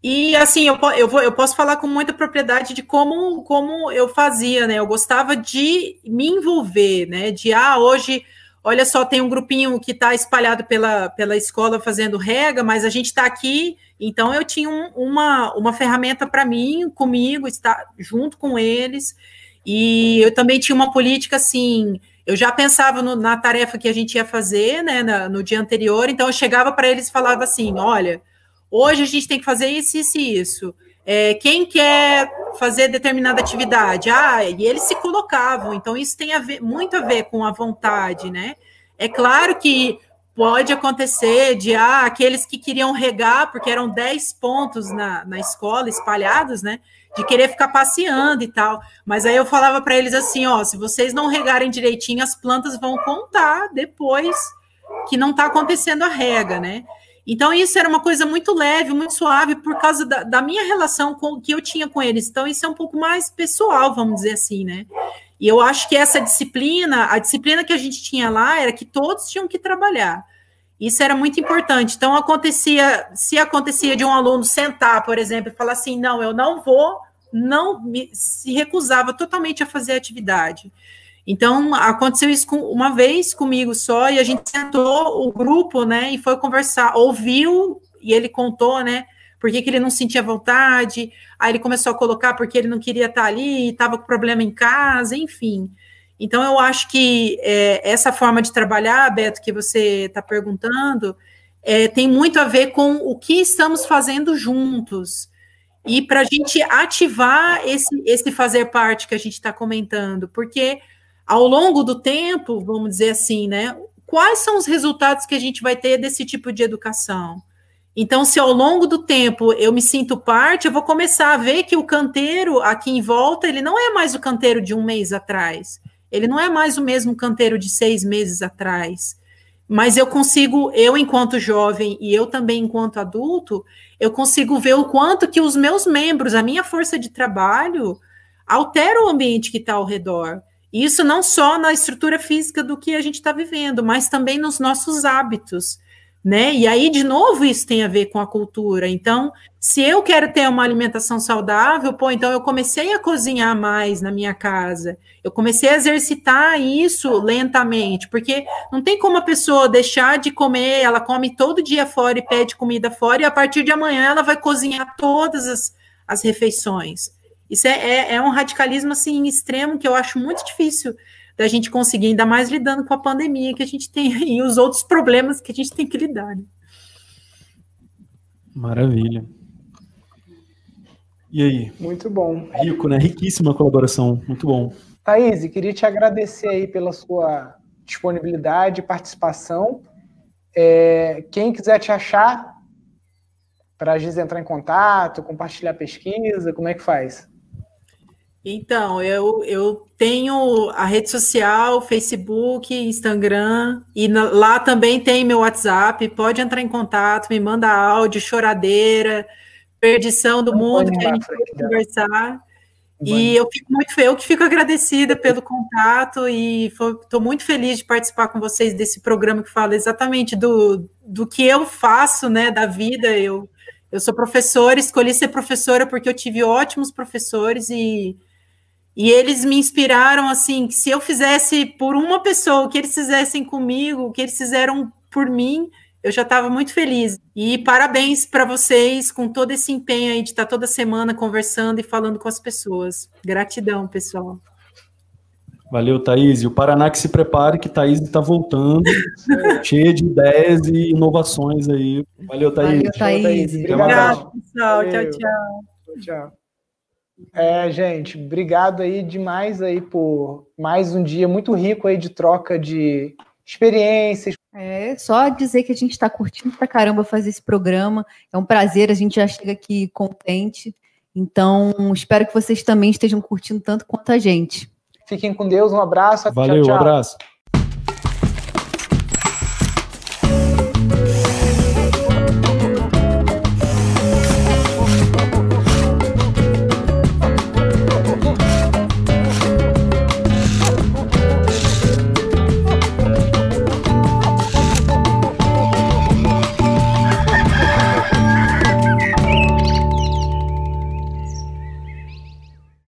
E assim, eu, eu, vou, eu posso falar com muita propriedade de como, como eu fazia, né? Eu gostava de me envolver, né? De ah, hoje olha só, tem um grupinho que está espalhado pela, pela escola fazendo rega, mas a gente está aqui, então eu tinha um, uma, uma ferramenta para mim, comigo, estar junto com eles, e eu também tinha uma política assim, eu já pensava no, na tarefa que a gente ia fazer, né, na, no dia anterior, então eu chegava para eles e falava assim, olha, hoje a gente tem que fazer isso, isso e isso, é, quem quer fazer determinada atividade? Ah, e eles se colocavam, então isso tem a ver, muito a ver com a vontade, né? É claro que pode acontecer de ah, aqueles que queriam regar, porque eram 10 pontos na, na escola espalhados, né? De querer ficar passeando e tal. Mas aí eu falava para eles assim: ó, se vocês não regarem direitinho, as plantas vão contar depois que não está acontecendo a rega, né? Então, isso era uma coisa muito leve, muito suave, por causa da, da, minha relação com que eu tinha com eles. Então, isso é um pouco mais pessoal, vamos dizer assim, né? E eu acho que essa disciplina, a disciplina que a gente tinha lá era que todos tinham que trabalhar. Isso era muito importante. Então, acontecia, se acontecia de um aluno sentar, por exemplo, e falar assim: não, eu não vou, não me, se recusava totalmente a fazer a atividade. Então, aconteceu isso com, uma vez comigo só, e a gente sentou o grupo, né, e foi conversar, ouviu, e ele contou, né, por que, que ele não sentia vontade, aí ele começou a colocar porque ele não queria estar ali, estava com problema em casa, enfim. Então, eu acho que é, essa forma de trabalhar, Beto, que você está perguntando, é, tem muito a ver com o que estamos fazendo juntos. E para a gente ativar esse, esse fazer parte que a gente está comentando, porque ao longo do tempo, vamos dizer assim, né? Quais são os resultados que a gente vai ter desse tipo de educação? Então, se ao longo do tempo eu me sinto parte, eu vou começar a ver que o canteiro aqui em volta, ele não é mais o canteiro de um mês atrás. Ele não é mais o mesmo canteiro de seis meses atrás. Mas eu consigo, eu enquanto jovem e eu também enquanto adulto, eu consigo ver o quanto que os meus membros, a minha força de trabalho, altera o ambiente que está ao redor. Isso não só na estrutura física do que a gente está vivendo, mas também nos nossos hábitos, né? E aí, de novo, isso tem a ver com a cultura. Então, se eu quero ter uma alimentação saudável, pô, então eu comecei a cozinhar mais na minha casa. Eu comecei a exercitar isso lentamente, porque não tem como a pessoa deixar de comer, ela come todo dia fora e pede comida fora, e a partir de amanhã ela vai cozinhar todas as, as refeições. Isso é, é, é um radicalismo assim extremo que eu acho muito difícil da gente conseguir, ainda mais lidando com a pandemia que a gente tem e os outros problemas que a gente tem que lidar. Né? Maravilha. E aí? Muito bom. Rico, né? Riquíssima colaboração. Muito bom. Thaís, queria te agradecer aí pela sua disponibilidade e participação. É, quem quiser te achar, para a Giz entrar em contato, compartilhar pesquisa, como é que faz? Então, eu, eu tenho a rede social, Facebook, Instagram, e na, lá também tem meu WhatsApp. Pode entrar em contato, me manda áudio, choradeira, perdição do mundo que a gente vai conversar. E eu fico muito eu que fico agradecida pelo contato e estou muito feliz de participar com vocês desse programa que fala exatamente do, do que eu faço, né, da vida. Eu, eu sou professora, escolhi ser professora porque eu tive ótimos professores e e eles me inspiraram assim, que se eu fizesse por uma pessoa o que eles fizessem comigo, o que eles fizeram por mim, eu já estava muito feliz. E parabéns para vocês com todo esse empenho aí de estar tá toda semana conversando e falando com as pessoas. Gratidão, pessoal. Valeu, Thaís. E o Paraná que se prepare, que Thaís está voltando, cheia de ideias e inovações aí. Valeu, Thaís. Valeu, Thaís. Obrigado, pessoal. Tchau, tchau. Tchau. É, gente, obrigado aí demais aí por mais um dia muito rico aí de troca de experiências. É, só dizer que a gente está curtindo pra caramba fazer esse programa. É um prazer, a gente já chega aqui contente. Então, espero que vocês também estejam curtindo tanto quanto a gente. Fiquem com Deus, um abraço. Valeu, tchau, tchau. um abraço.